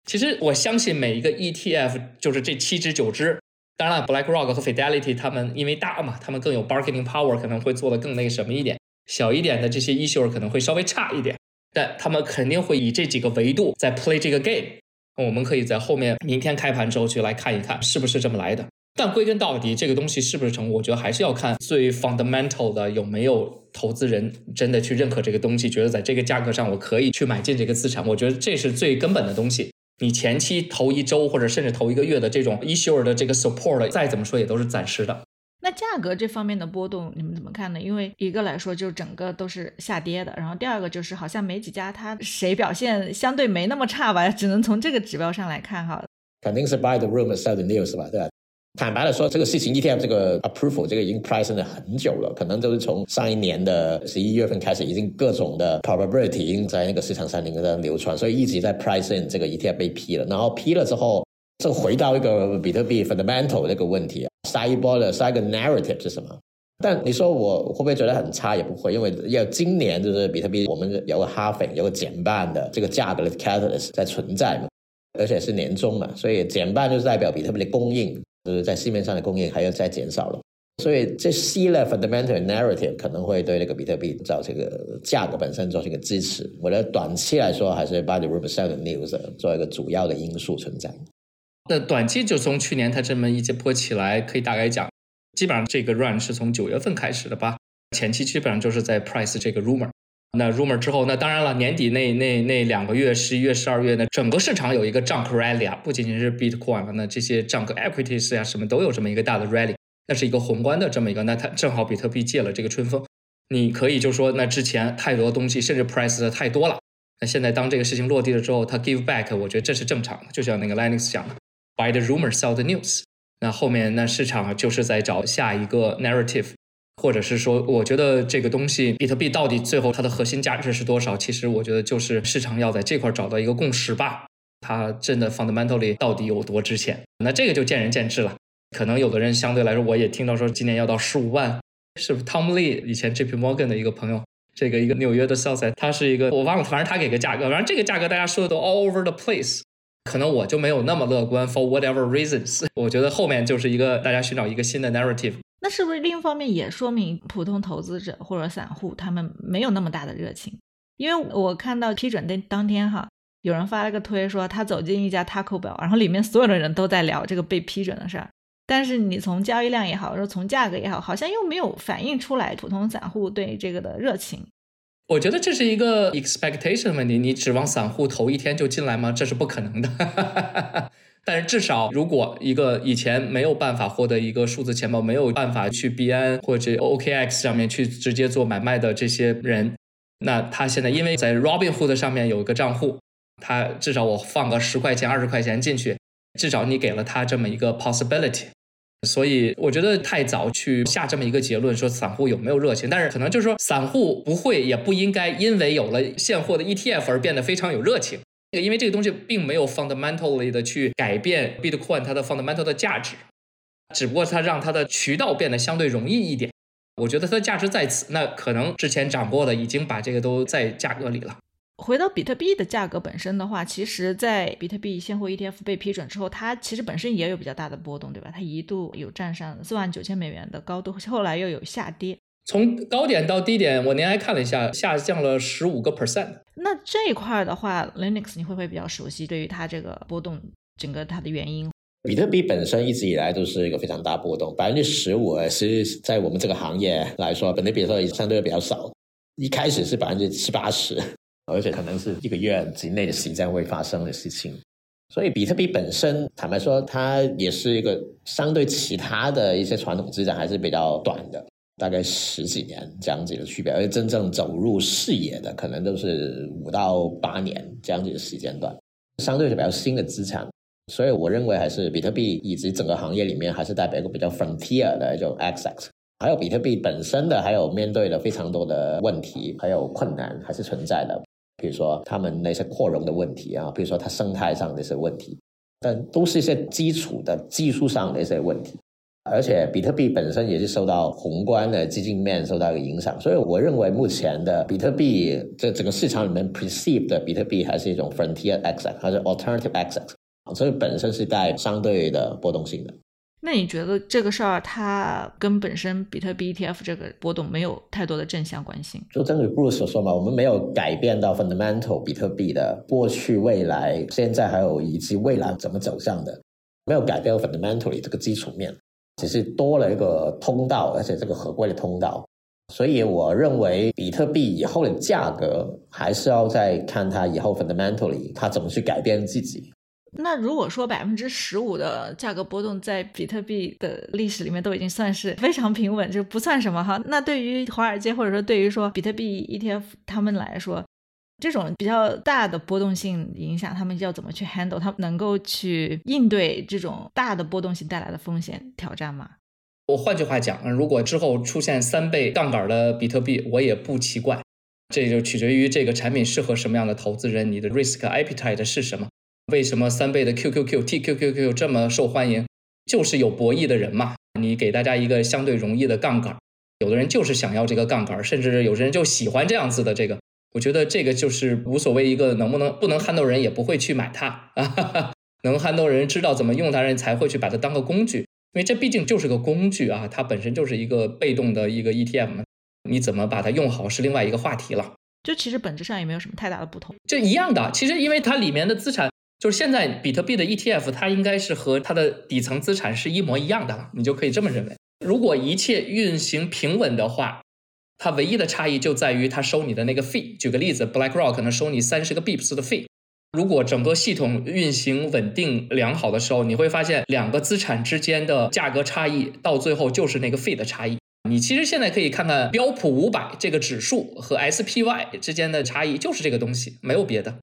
其实我相信每一个 ETF 就是这七只九只，当然 BlackRock 和 Fidelity 他们因为大嘛，他们更有 bargaining power，可能会做的更那个什么一点。小一点的这些 issuer 可能会稍微差一点，但他们肯定会以这几个维度在 play 这个 game。我们可以在后面明天开盘之后去来看一看是不是这么来的。但归根到底，这个东西是不是成功，我觉得还是要看最 fundamental 的有没有投资人真的去认可这个东西，觉得在这个价格上我可以去买进这个资产。我觉得这是最根本的东西。你前期投一周或者甚至投一个月的这种 issuer 的这个 support，再怎么说也都是暂时的。
那价格这方面的波动，你们怎么看呢？因为一个来说，就整个都是下跌的，然后第二个就是好像没几家它谁表现相对没那么差吧，只能从这个指标上来看哈。
肯定是 buy the rumor sell the news 吧，对吧？坦白的说，这个事情 ETF 这个 approval 这个已经 priced 了很久了，可能就是从上一年的十一月份开始，已经各种的 probability 已经在那个市场上那个流传，所以一直在 pricing 这个 ETF 被批了，然后批了之后。这回到一个比特币 fundamental 这个问题啊，下一波的下一个 narrative 是什么？但你说我会不会觉得很差？也不会，因为要今年就是比特币我们有个 halving 有个减半的这个价格的 catalyst 在存在嘛，而且是年终嘛，所以减半就是代表比特币的供应就是在市面上的供应还要再减少了，所以这 C 类 fundamental narrative 可能会对那个比特币造这个价格本身做一个支持。我觉得短期来说还是 by the rumor sell the news 做一个主要的因素存在。
那短期就从去年它这么一波起来，可以大概讲，基本上这个 run 是从九月份开始的吧。前期基本上就是在 price 这个 rumor。那 rumor 之后，那当然了，年底那那那两个月，十一月、十二月呢，整个市场有一个 junk rally 啊，不仅仅是 Bitcoin 了，那这些 junk equities 啊，什么都有这么一个大的 rally。那是一个宏观的这么一个，那它正好比特币借了这个春风。你可以就说，那之前太多东西，甚至 price 的太多了。那现在当这个事情落地了之后，它 give back，我觉得这是正常的，就像那个 Linux 讲的。By the rumor, sell the news。那后面那市场就是在找下一个 narrative，或者是说，我觉得这个东西比特币到底最后它的核心价值是多少？其实我觉得就是市场要在这块找到一个共识吧。它真的 fundamentally 到底有多值钱？那这个就见仁见智了。可能有的人相对来说，我也听到说今年要到十五万，是不是？Tom Lee 以前 JP Morgan 的一个朋友，这个一个纽约的 sales，他是一个我忘了，反正他给个价格，反正这个价格大家说的都 all over the place。可能我就没有那么乐观，for whatever reasons。我觉得后面就是一个大家寻找一个新的 narrative。
那是不是另一方面也说明普通投资者或者散户他们没有那么大的热情？因为我看到批准的当天哈。有人发了个推说他走进一家 Taco Bell，然后里面所有的人都在聊这个被批准的事儿，但是你从交易量也好，说从价格也好，好像又没有反映出来普通散户对这个的热情。
我觉得这是一个 expectation 问题，你指望散户头一天就进来吗？这是不可能的。但是至少，如果一个以前没有办法获得一个数字钱包，没有办法去币安或者 OKX 上面去直接做买卖的这些人，那他现在因为在 Robinhood 上面有一个账户。他至少我放个十块钱、二十块钱进去，至少你给了他这么一个 possibility。所以我觉得太早去下这么一个结论，说散户有没有热情。但是可能就是说，散户不会也不应该因为有了现货的 ETF 而变得非常有热情。因为这个东西并没有 fundamentally 的去改变 Bitcoin 它的 fundamental 的价值，只不过它让它的渠道变得相对容易一点。我觉得它的价值在此。那可能之前涨过的已经把这个都在价格里了。
回到比特币的价格本身的话，其实，在比特币现货 ETF 被批准之后，它其实本身也有比较大的波动，对吧？它一度有站上四万九千美元的高度，后来又有下跌。
从高点到低点，我您还看了一下，下降了十五个 percent。
那这一块的话，Linux 你会不会比较熟悉？对于它这个波动，整个它的原因？
比特币本身一直以来都是一个非常大波动，百分之十五，其实在我们这个行业来说，本地比特相对比较少。一开始是百分之七八十。而且可能是一个月之内的时间会发生的事情，所以比特币本身，坦白说，它也是一个相对其他的一些传统资产还是比较短的，大概十几年这样子的区别。而真正走入视野的，可能都是五到八年这样子的时间段，相对是比较新的资产。所以我认为，还是比特币以及整个行业里面，还是代表一个比较 frontier 的一种 access。还有比特币本身的，还有面对了非常多的问题，还有困难，还是存在的。比如说他们那些扩容的问题啊，比如说它生态上的一些问题，但都是一些基础的技术上的一些问题。而且比特币本身也是受到宏观的基金面受到一个影响，所以我认为目前的比特币这整个市场里面 perceived 的比特币还是一种 frontier access，还是 alternative access，所以本身是带相对的波动性的。
那你觉得这个事儿它跟本身比特币 ETF 这个波动没有太多的正相关性？
就正如 Bruce 所说嘛，我们没有改变到 fundamental 比特币的过去、未来、现在还有以及未来怎么走向的，没有改变 fundamentally 这个基础面，只是多了一个通道，而且这个合规的通道。所以我认为比特币以后的价格还是要再看它以后 fundamentally 它怎么去改变自己。
那如果说百分之十五的价格波动在比特币的历史里面都已经算是非常平稳，就不算什么哈。那对于华尔街或者说对于说比特币 ETF 他们来说，这种比较大的波动性影响，他们要怎么去 handle？他们能够去应对这种大的波动性带来的风险挑战吗？
我换句话讲，如果之后出现三倍杠杆的比特币，我也不奇怪。这就取决于这个产品适合什么样的投资人，你的 risk appetite 是什么。为什么三倍的 QQQ、TQQQ 这么受欢迎？就是有博弈的人嘛。你给大家一个相对容易的杠杆，有的人就是想要这个杠杆，甚至有些人就喜欢这样子的这个。我觉得这个就是无所谓，一个能不能不能撼动人也不会去买它啊。能撼动人，知道怎么用它人才会去把它当个工具，因为这毕竟就是个工具啊，它本身就是一个被动的一个 ETM，你怎么把它用好是另外一个话题了。
就其实本质上也没有什么太大的不同，
就一样的。其实因为它里面的资产。就是现在比特币的 ETF，它应该是和它的底层资产是一模一样的了，你就可以这么认为。如果一切运行平稳的话，它唯一的差异就在于它收你的那个 fee。举个例子，BlackRock 可能收你三十个 bips 的 fee。如果整个系统运行稳定良好的时候，你会发现两个资产之间的价格差异到最后就是那个 fee 的差异。你其实现在可以看看标普五百这个指数和 SPY 之间的差异，就是这个东西，没有别的。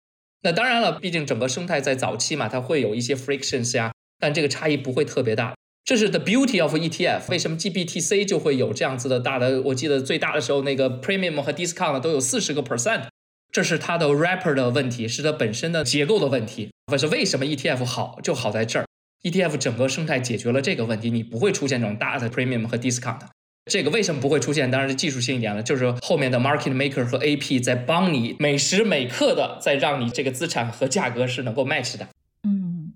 那当然了，毕竟整个生态在早期嘛，它会有一些 frictions 呀，但这个差异不会特别大。这是 the beauty of ETF。为什么 GBTC 就会有这样子的大的？我记得最大的时候，那个 premium 和 discount 都有四十个 percent。这是它的 wrapper 的问题，是它本身的结构的问题。可是为什么 ETF 好，就好在这儿，ETF 整个生态解决了这个问题，你不会出现这种大的 premium 和 discount。这个为什么不会出现？当然是技术性一点了，就是后面的 market maker 和 AP 在帮你每时每刻的在让你这个资产和价格是能够 match 的。
嗯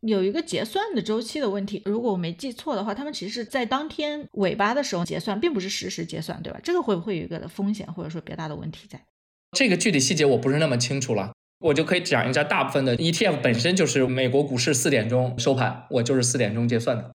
有一个结算的周期的问题，如果我没记错的话，他们其实是在当天尾巴的时候结算，并不是实时结算，对吧？这个会不会有一个风险，或者说比较大的问题在？
这个具体细节我不是那么清楚了，我就可以讲一下，大部分的 ETF 本身就是美国股市四点钟收盘，我就是四点钟结算的。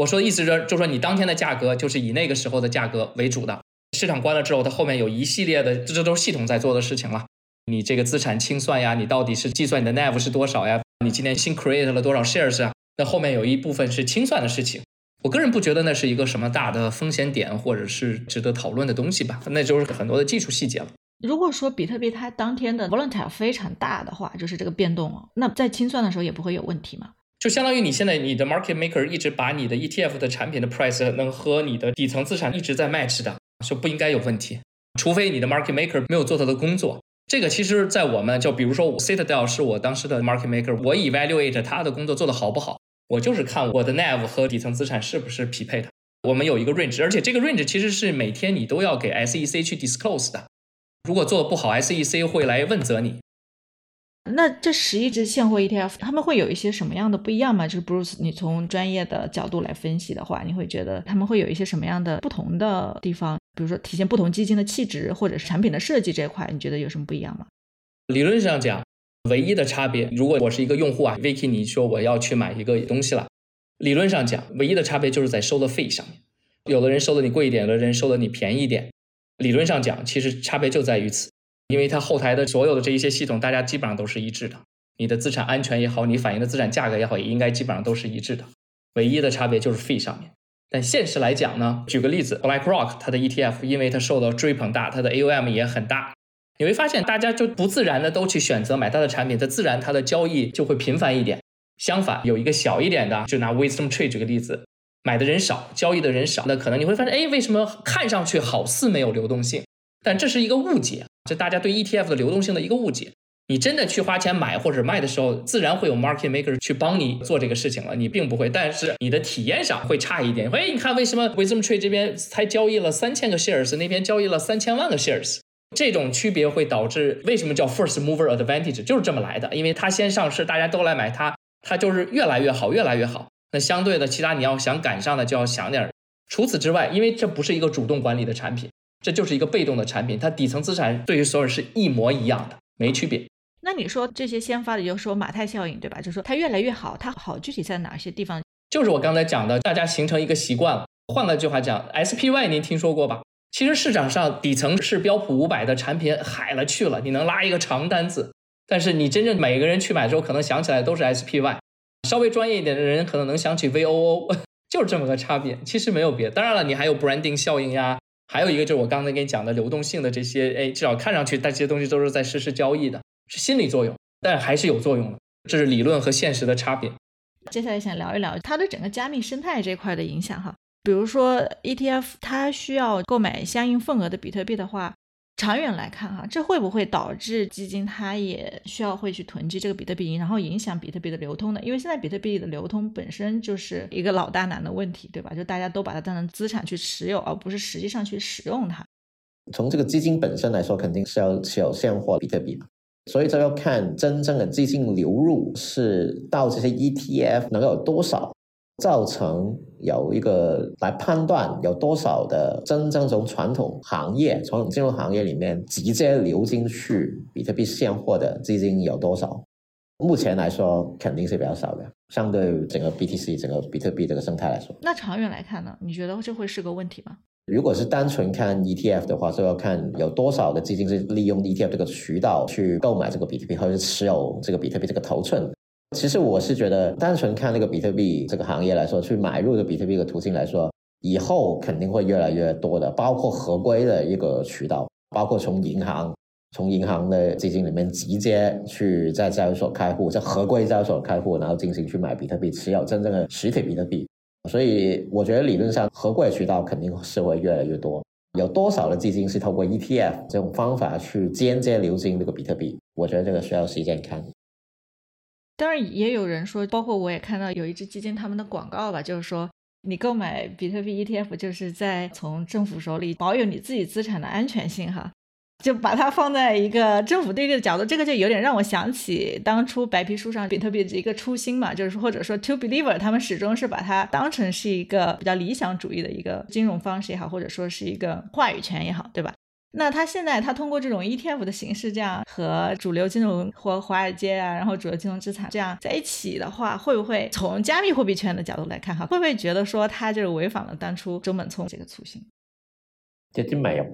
我说的意思是，就说你当天的价格就是以那个时候的价格为主的，市场关了之后，它后面有一系列的，这这都是系统在做的事情了。你这个资产清算呀，你到底是计算你的 NAV 是多少呀？你今天新 create 了多少 shares 啊？那后面有一部分是清算的事情。我个人不觉得那是一个什么大的风险点，或者是值得讨论的东西吧。那就是很多的技术细节了。
如果说比特币它当天的 volatile 非常大的话，就是这个变动，那在清算的时候也不会有问题嘛？
就相当于你现在你的 market maker 一直把你的 ETF 的产品的 price 能和你的底层资产一直在 match 的，就不应该有问题。除非你的 market maker 没有做他的工作。这个其实，在我们就比如说，Citadel 是我当时的 market maker，我 evaluate 他的工作做得好不好，我就是看我的 NAV 和底层资产是不是匹配的。我们有一个 range，而且这个 range 其实是每天你都要给 SEC 去 disclose 的。如果做的不好，SEC 会来问责你。
那这十一只现货 ETF，他们会有一些什么样的不一样吗？就是 Bruce，你从专业的角度来分析的话，你会觉得他们会有一些什么样的不同的地方？比如说体现不同基金的气质，或者是产品的设计这一块，你觉得有什么不一样吗？
理论上讲，唯一的差别，如果我是一个用户啊，Vicky，你说我要去买一个东西了，理论上讲，唯一的差别就是在收的费上面，有的人收的你贵一点，有的人收的你便宜一点。理论上讲，其实差别就在于此。因为它后台的所有的这一些系统，大家基本上都是一致的。你的资产安全也好，你反映的资产价格也好，也应该基本上都是一致的。唯一的差别就是费上面。但现实来讲呢，举个例子，BlackRock 它的 ETF，因为它受到追捧大，它的 AUM 也很大。你会发现，大家就不自然的都去选择买它的产品，它自然它的交易就会频繁一点。相反，有一个小一点的，就拿 Wisdom Tree 举个例子，买的人少，交易的人少，那可能你会发现，哎，为什么看上去好似没有流动性？但这是一个误解。这大家对 ETF 的流动性的一个误解。你真的去花钱买或者卖的时候，自然会有 market maker 去帮你做这个事情了，你并不会。但是你的体验上会差一点。哎，你看为什么 Wisdom Tree 这边才交易了三千个 shares，那边交易了三千万个 shares？这种区别会导致为什么叫 first mover advantage？就是这么来的。因为它先上市，大家都来买它，它就是越来越好，越来越好。那相对的，其他你要想赶上的就要想点。除此之外，因为这不是一个主动管理的产品。这就是一个被动的产品，它底层资产对于所有人是一模一样的，没区别。
那你说这些先发的，就是说马太效应，对吧？就是说它越来越好，它好具体在哪些地方？
就是我刚才讲的，大家形成一个习惯了。换个句话讲，SPY 您听说过吧？其实市场上底层是标普五百的产品海了去了，你能拉一个长单子，但是你真正每个人去买之后，可能想起来都是 SPY。稍微专业一点的人可能能想起 VOO，就是这么个差别，其实没有别的。当然了，你还有 branding 效应呀。还有一个就是我刚才跟你讲的流动性的这些，哎，至少看上去，但这些东西都是在实时交易的，是心理作用，但还是有作用的，这是理论和现实的差别。
接下来想聊一聊它对整个加密生态这块的影响哈，比如说 ETF 它需要购买相应份额的比特币的话。长远来看，哈，这会不会导致基金它也需要会去囤积这个比特币，然后影响比特币的流通呢？因为现在比特币的流通本身就是一个老大难的问题，对吧？就大家都把它当成资产去持有，而不是实际上去使用它。
从这个基金本身来说，肯定是要持有现货比特币嘛，所以这要看真正的基金流入是到这些 ETF 能有多少。造成有一个来判断有多少的真正从传统行业、传统金融行业里面直接流进去比特币现货的资金有多少？目前来说肯定是比较少的，相对整个 BTC 整个比特币这个生态来说。
那长远来看呢？你觉得这会是个问题吗？
如果是单纯看 ETF 的话，就要看有多少的基金是利用 ETF 这个渠道去购买这个比特币，或者是持有这个比特币这个头寸。其实我是觉得，单纯看那个比特币这个行业来说，去买入的比特币的途径来说，以后肯定会越来越多的，包括合规的一个渠道，包括从银行、从银行的基金里面直接去在交易所开户，在合规交易所开户，然后进行去买比特币，持有真正的实体比特币。所以我觉得理论上合规的渠道肯定是会越来越多。有多少的基金是透过 ETF 这种方法去间接流进这个比特币？我觉得这个需要时间看。
当然，也有人说，包括我也看到有一只基金他们的广告吧，就是说你购买比特币 ETF，就是在从政府手里保有你自己资产的安全性，哈。就把它放在一个政府对立的角度，这个就有点让我想起当初白皮书上比特币的一个初心嘛，就是或者说 To Believer 他们始终是把它当成是一个比较理想主义的一个金融方式也好，或者说是一个话语权也好，对吧？那他现在他通过这种 ETF 的形式，这样和主流金融或华尔街啊，然后主流金融资产这样在一起的话，会不会从加密货币圈的角度来看哈，会不会觉得说他就是违反了当初中本聪这个初心？
这就没有。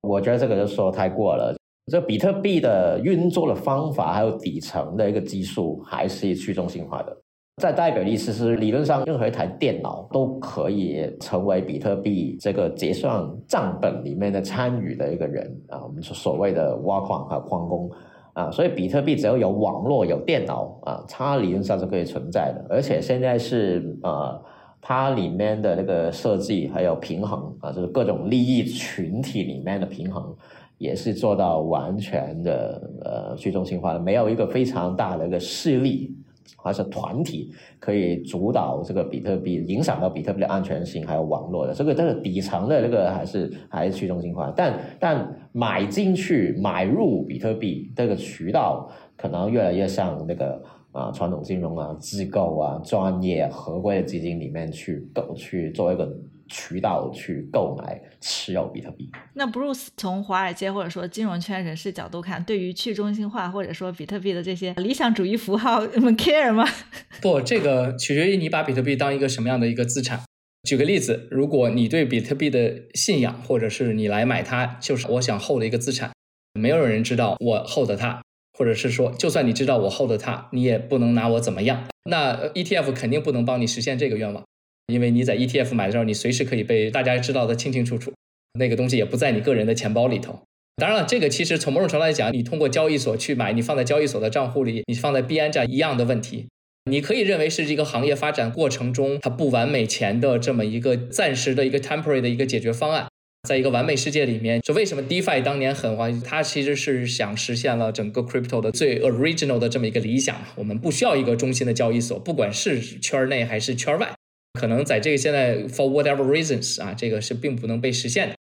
我觉得这个就说太过了。这比特币的运作的方法，还有底层的一个技术，还是去中心化的。在代表意思是，理论上任何一台电脑都可以成为比特币这个结算账本里面的参与的一个人啊。我们所谓的挖矿和矿工啊，所以比特币只要有网络、有电脑啊，它理论上是可以存在的。而且现在是呃。它里面的那个设计还有平衡啊，就是各种利益群体里面的平衡，也是做到完全的呃去中心化的，没有一个非常大的一个势力还是团体可以主导这个比特币，影响到比特币的安全性还有网络的这个这个底层的这个还是还是去中心化，但但买进去买入比特币这个渠道可能越来越像那个。啊，传统金融啊，机构啊，专业合规的基金里面去购去做一个渠道去购买持有比特币。
那 Bruce 从华尔街或者说金融圈人士角度看，对于去中心化或者说比特币的这些理想主义符号，你们 care 吗？
不，这个取决于你把比特币当一个什么样的一个资产。举个例子，如果你对比特币的信仰，或者是你来买它，就是我想 hold 的一个资产，没有人知道我 hold 它。或者是说，就算你知道我 hold 它，你也不能拿我怎么样。那 ETF 肯定不能帮你实现这个愿望，因为你在 ETF 买的时候，你随时可以被大家知道的清清楚楚，那个东西也不在你个人的钱包里头。当然了，这个其实从某种程度来讲，你通过交易所去买，你放在交易所的账户里，你放在币安这一样的问题，你可以认为是一个行业发展过程中它不完美前的这么一个暂时的一个 temporary 的一个解决方案。在一个完美世界里面，就为什么 DeFi 当年很欢？它其实是想实现了整个 Crypto 的最 original 的这么一个理想。我们不需要一个中心的交易所，不管是圈内还是圈外，可能在这个现在 for whatever reasons 啊，这个是并不能被实现的。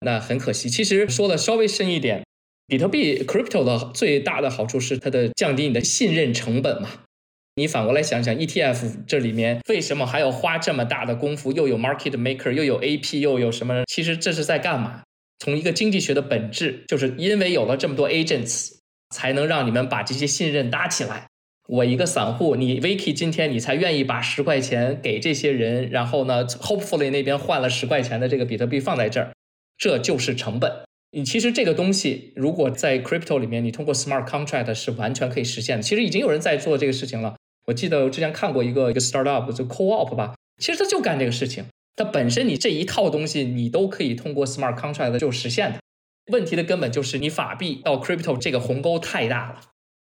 那很可惜。其实说的稍微深一点，比特币 Crypto 的最大的好处是它的降低你的信任成本嘛。你反过来想想，ETF 这里面为什么还要花这么大的功夫？又有 market maker，又有 AP，又有什么？其实这是在干嘛？从一个经济学的本质，就是因为有了这么多 agents，才能让你们把这些信任搭起来。我一个散户，你 Vicky 今天你才愿意把十块钱给这些人，然后呢，Hopefully 那边换了十块钱的这个比特币放在这儿，这就是成本。你其实这个东西，如果在 crypto 里面，你通过 smart contract 是完全可以实现的。其实已经有人在做这个事情了。我记得我之前看过一个一个 startup，就 co-op 吧，其实它就干这个事情。它本身你这一套东西，你都可以通过 smart contract 就实现的。问题的根本就是你法币到 crypto 这个鸿沟太大了，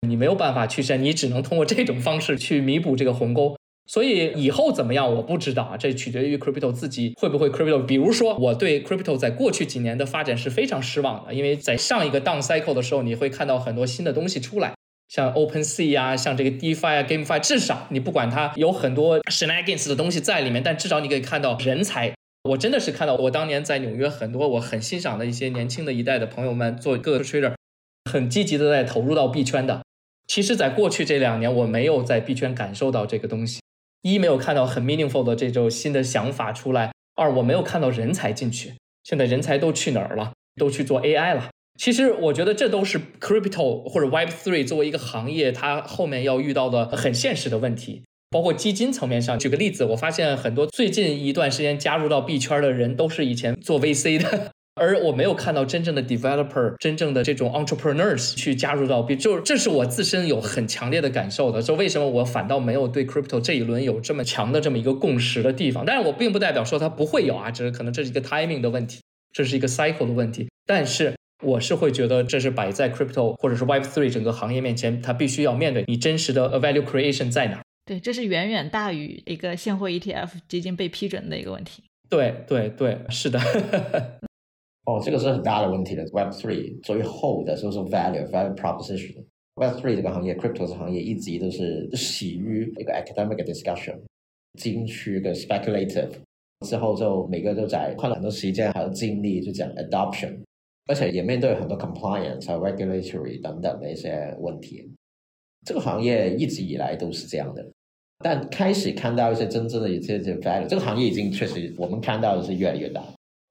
你没有办法去实你只能通过这种方式去弥补这个鸿沟。所以以后怎么样，我不知道啊，这取决于 crypto 自己会不会 crypto。比如说，我对 crypto 在过去几年的发展是非常失望的，因为在上一个 down cycle 的时候，你会看到很多新的东西出来。像 Open Sea 啊，像这个 DeFi 啊，GameFi，至少你不管它有很多 Shenanigans 的东西在里面，但至少你可以看到人才。我真的是看到，我当年在纽约很多我很欣赏的一些年轻的一代的朋友们做各个 Trader，很积极的在投入到币圈的。其实，在过去这两年，我没有在币圈感受到这个东西。一没有看到很 meaningful 的这种新的想法出来；二我没有看到人才进去。现在人才都去哪儿了？都去做 AI 了。其实我觉得这都是 crypto 或者 Web Three 作为一个行业，它后面要遇到的很现实的问题。包括基金层面上，举个例子，我发现很多最近一段时间加入到币圈的人，都是以前做 VC 的，而我没有看到真正的 developer、真正的这种 entrepreneurs 去加入到 B，，就这是我自身有很强烈的感受的。就为什么我反倒没有对 crypto 这一轮有这么强的这么一个共识的地方？但是我并不代表说它不会有啊，只是可能这是一个 timing 的问题，这是一个 cycle 的问题，但是。我是会觉得这是摆在 crypto 或者是 Web Three 整个行业面前，它必须要面对你真实的 value creation 在哪。
对，这是远远大于一个现货 ETF 基金被批准的一个问题。
对对对，是的。
哦，这个是很大的问题的。Web three 最后的就是 value value proposition。Web three 这个行业，crypto 这个行业一直都是始于一个 academic discussion，进去个 speculative，之后就每个都在花了很多时间还有精力就讲 adoption，而且也面对很多 compliance 和 regulatory 等等的一些问题。这个行业一直以来都是这样的，但开始看到一些真正的一些 value，这个行业已经确实我们看到的是越来越大。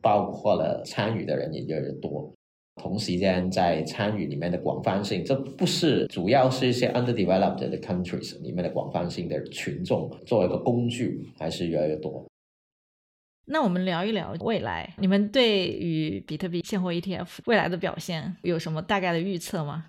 包括了参与的人也越来越多，同时间在参与里面的广泛性，这不是主要是一些 underdeveloped 的 countries 里面的广泛性的群众作为一个工具，还是越来越多。
那我们聊一聊未来，你们对于比特币现货 ETF 未来的表现有什么大概的预测吗？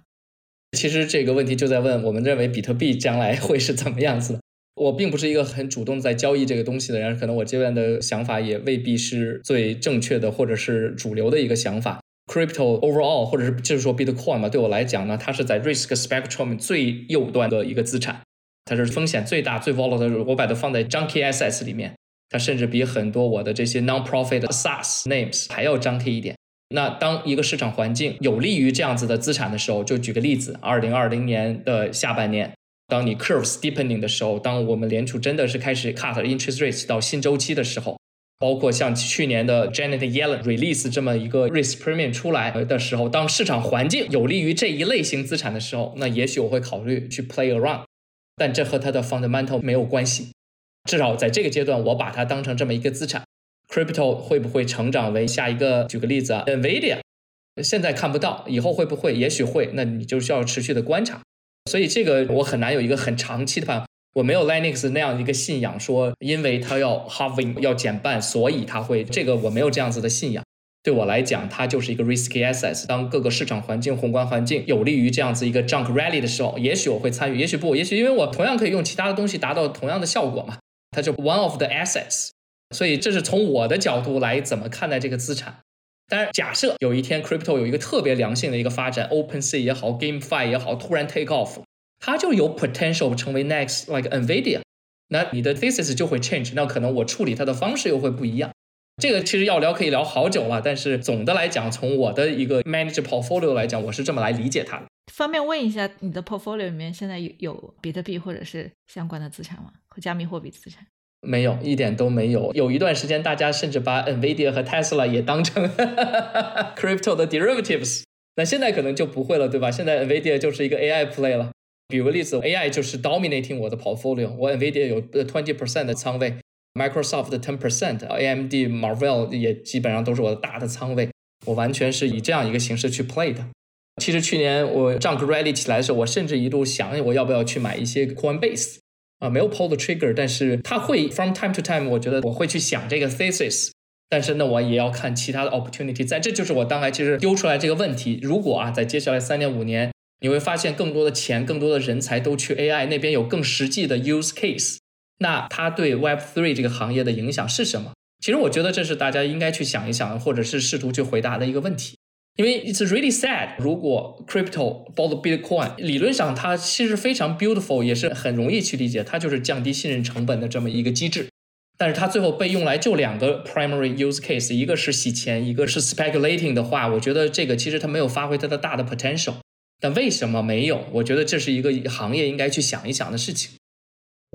其实这个问题就在问，我们认为比特币将来会是怎么样子？我并不是一个很主动在交易这个东西的人，可能我这边的想法也未必是最正确的，或者是主流的一个想法。Crypto overall，或者是就是说 Bitcoin 嘛，对我来讲呢，它是在 risk spectrum 最右端的一个资产，它是风险最大、最 volatile。我把它放在 junky assets 里面，它甚至比很多我的这些 non-profit SaaS names 还要 junky 一点。那当一个市场环境有利于这样子的资产的时候，就举个例子，二零二零年的下半年。当你 curve steepening 的时候，当我们联储真的是开始 cut interest rates 到新周期的时候，包括像去年的 Janet Yellen release 这么一个 risk premium 出来的时候，当市场环境有利于这一类型资产的时候，那也许我会考虑去 play around，但这和它的 fundamental 没有关系。至少在这个阶段，我把它当成这么一个资产。Crypto 会不会成长为下一个？举个例子啊，Nvidia，现在看不到，以后会不会？也许会，那你就需要持续的观察。所以这个我很难有一个很长期的判断。我没有 Linux 那样一个信仰，说因为它要 halving 要减半，所以它会这个我没有这样子的信仰。对我来讲，它就是一个 risky assets。当各个市场环境、宏观环境有利于这样子一个 junk rally 的时候，也许我会参与，也许不，也许因为我同样可以用其他的东西达到同样的效果嘛。它就 one of the assets。所以这是从我的角度来怎么看待这个资产。当然，假设有一天 crypto 有一个特别良性的一个发展，OpenSea 也好，GameFi 也好，突然 take off，它就有 potential 成为 next like Nvidia，那你的 thesis 就会 change，那可能我处理它的方式又会不一样。这个其实要聊可以聊好久了，但是总的来讲，从我的一个 manage portfolio 来讲，我是这么来理解它的。
方便问一下，你的 portfolio 里面现在有有比特币或者是相关的资产吗？和加密货币资产？
没有，一点都没有。有一段时间，大家甚至把 Nvidia 和 Tesla 也当成 crypto 的 derivatives。那现在可能就不会了，对吧？现在 Nvidia 就是一个 AI play 了。举个例子，AI 就是 dominating 我的 portfolio。我 Nvidia 有 twenty percent 的仓位，Microsoft 的 ten percent，AMD、Marvell 也基本上都是我的大的仓位。我完全是以这样一个形式去 play 的。其实去年我 junk rally 起来的时候，我甚至一度想，我要不要去买一些 Coinbase。啊，没有 pull the trigger，但是他会 from time to time，我觉得我会去想这个 thesis，但是呢，我也要看其他的 opportunity，在这就是我刚才其实丢出来这个问题，如果啊，在接下来三年五年，你会发现更多的钱、更多的人才都去 AI 那边有更实际的 use case，那它对 Web three 这个行业的影响是什么？其实我觉得这是大家应该去想一想，或者是试图去回答的一个问题。因为 it's really sad，如果 crypto 包括 Bitcoin，理论上它其实非常 beautiful，也是很容易去理解，它就是降低信任成本的这么一个机制。但是它最后被用来就两个 primary use case，一个是洗钱，一个是 speculating 的话，我觉得这个其实它没有发挥它的大的 potential。但为什么没有？我觉得这是一个行业应该去想一想的事情。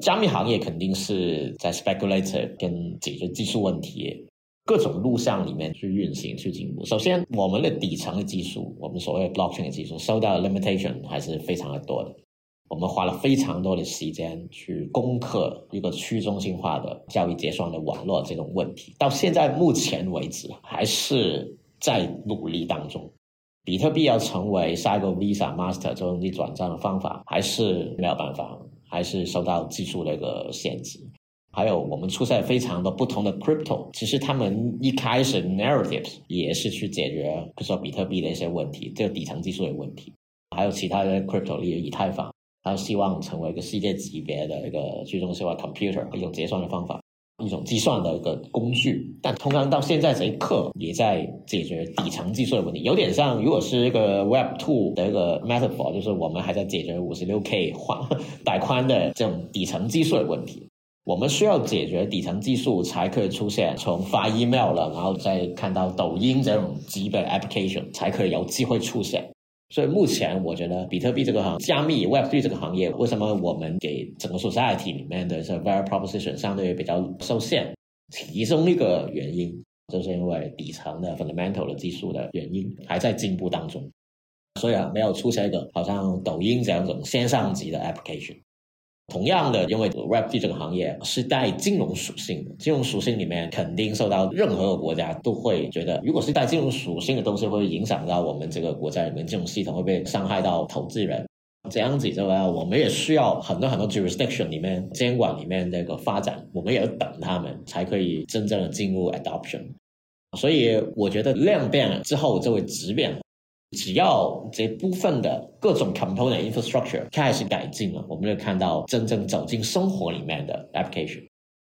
加密行业肯定是在 speculator 跟解决技术问题。各种路向里面去运行去进步。首先，我们的底层的技术，我们所谓 blockchain 的技术，受到的 limitation 还是非常的多的。我们花了非常多的时间去攻克一个去中心化的交易结算的网络这种问题。到现在目前为止，还是在努力当中。比特币要成为下一个 Visa、Master 这种转账的方法，还是没有办法，还是受到技术的一个限制。还有我们出现非常多不同的 crypto，其实他们一开始 narratives 也是去解决，比如说比特币的一些问题，这个底层技术的问题。还有其他的 crypto，例如以太坊，它希望成为一个世界级别的一个去中心化 computer，一种结算的方法。一种计算的一个工具，但通常到现在这一刻也在解决底层技术的问题，有点像如果是一个 Web Two 的一个 metaphor，就是我们还在解决五十六 K 换带宽的这种底层技术的问题。我们需要解决底层技术，才可以出现从发 email 了，然后再看到抖音这种基本 application，才可以有机会出现。所以目前我觉得比特币这个行加密 Web3 这个行业，为什么我们给整个 society 里面的这 value proposition 相对比较受限？其中一个原因就是因为底层的 fundamental 的技术的原因还在进步当中，所以啊没有出现一个好像抖音这样一种线上级的 application。同样的，因为 Web3 这个行业是带金融属性的，金融属性里面肯定受到任何国家都会觉得，如果是带金融属性的东西，会影响到我们这个国家里面金融系统，会被伤害到投资人。这样子的话，我们也需要很多很多 jurisdiction 里面监管里面这个发展，我们也要等他们才可以真正的进入 adoption。所以我觉得量变了之后就会质变。只要这部分的各种 component infrastructure 开始改进了，我们就看到真正走进生活里面的 application。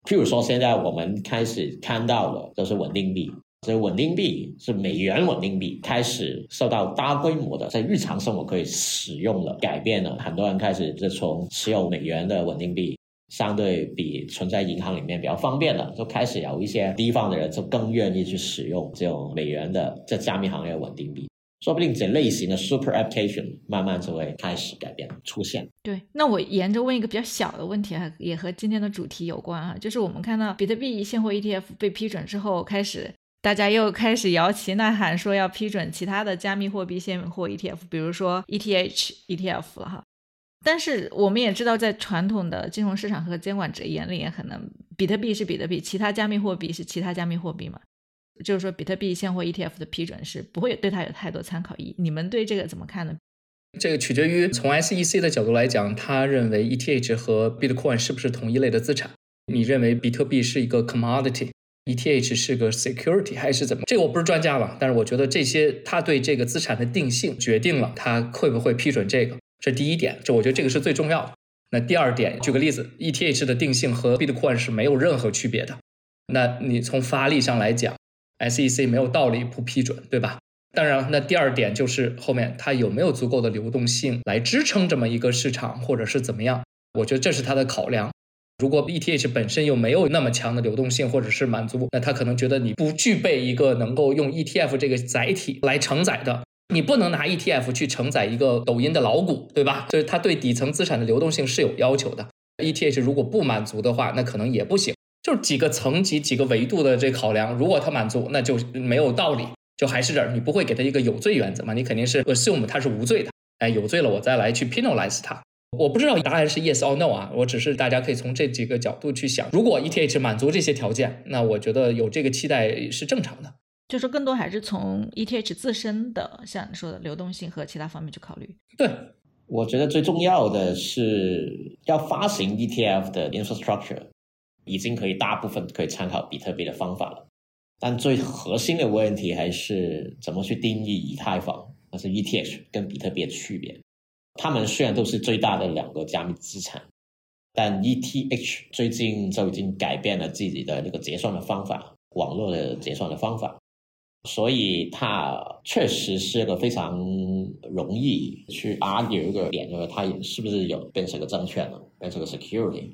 譬如说，现在我们开始看到的都是稳定币，所以稳定币是美元稳定币开始受到大规模的在日常生活可以使用了，改变了很多人开始就从持有美元的稳定币，相对比存在银行里面比较方便的，就开始有一些地方的人就更愿意去使用这种美元的这加密行业稳定币。说不定这类型的 super application 慢慢就会开始改变出现。
对，那我沿着问一个比较小的问题啊，也和今天的主题有关啊，就是我们看到比特币现货 ETF 被批准之后，开始大家又开始摇旗呐喊，说要批准其他的加密货币现货 ETF，比如说 ETH ETF 了哈。但是我们也知道，在传统的金融市场和监管者眼里，可能比特币是比特币，其他加密货币是其他加密货币嘛。就是说，比特币现货 ETF 的批准是不会对它有太多参考意义。你们对这个怎么看呢？
这个取决于从 SEC 的角度来讲，他认为 ETH 和 Bitcoin 是不是同一类的资产？你认为比特币是一个 commodity，ETH 是个 security 还是怎么？这个我不是专家了，但是我觉得这些他对这个资产的定性决定了他会不会批准这个，这第一点，这我觉得这个是最重要的。那第二点，举个例子，ETH 的定性和 Bitcoin 是没有任何区别的。那你从发力上来讲。SEC 没有道理不批准，对吧？当然，那第二点就是后面它有没有足够的流动性来支撑这么一个市场，或者是怎么样？我觉得这是它的考量。如果 ETH 本身又没有那么强的流动性，或者是满足，那他可能觉得你不具备一个能够用 ETF 这个载体来承载的，你不能拿 ETF 去承载一个抖音的老股，对吧？就是它对底层资产的流动性是有要求的。ETH 如果不满足的话，那可能也不行。就是几个层级、几个维度的这考量，如果它满足，那就没有道理，就还是这儿，你不会给他一个有罪原则嘛？你肯定是 assume 他是无罪的，哎，有罪了我再来去 penalize 他。我不知道答案是 yes or no 啊，我只是大家可以从这几个角度去想，如果 ETH 满足这些条件，那我觉得有这个期待是正常的。
就是更多还是从 ETH 自身的，像你说的流动性和其他方面去考虑。
对，
我觉得最重要的是要发行 ETF 的 infrastructure。已经可以大部分可以参考比特币的方法了，但最核心的问题还是怎么去定义以太坊，那是 ETH 跟比特币的区别。它们虽然都是最大的两个加密资产，但 ETH 最近就已经改变了自己的那个结算的方法，网络的结算的方法，所以它确实是个非常容易去 argue 一个点，就是它是不是有变成个证券了，变成个 security。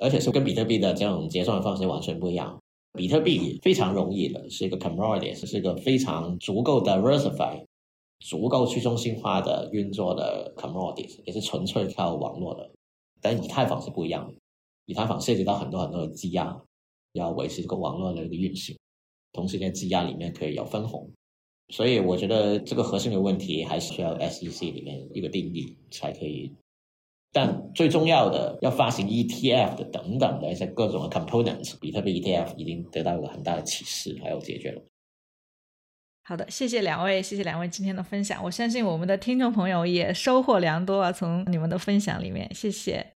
而且是跟比特币的这种结算方式完全不一样。比特币非常容易的，是一个 commodity，是一个非常足够 diversify、足够去中心化的运作的 commodity，也是纯粹靠网络的。但以太坊是不一样的，以太坊涉及到很多很多的积压，要维持这个网络的一个运行，同时在积压里面可以有分红。所以我觉得这个核心的问题还是需要 SEC 里面一个定义才可以。但最重要的，要发行 ETF 的等等的一些各种的 components，比特币 ETF 已经得到了很大的启示，还有解决了。
好的，谢谢两位，谢谢两位今天的分享。我相信我们的听众朋友也收获良多啊，从你们的分享里面，谢谢。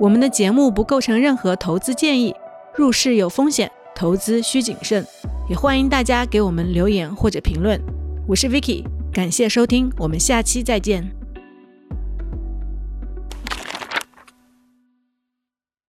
我们的节目不构成任何投资建议，入市有风险，投资需谨慎。也欢迎大家给我们留言或者评论。我是 Vicky。感谢收听，我们下期再见。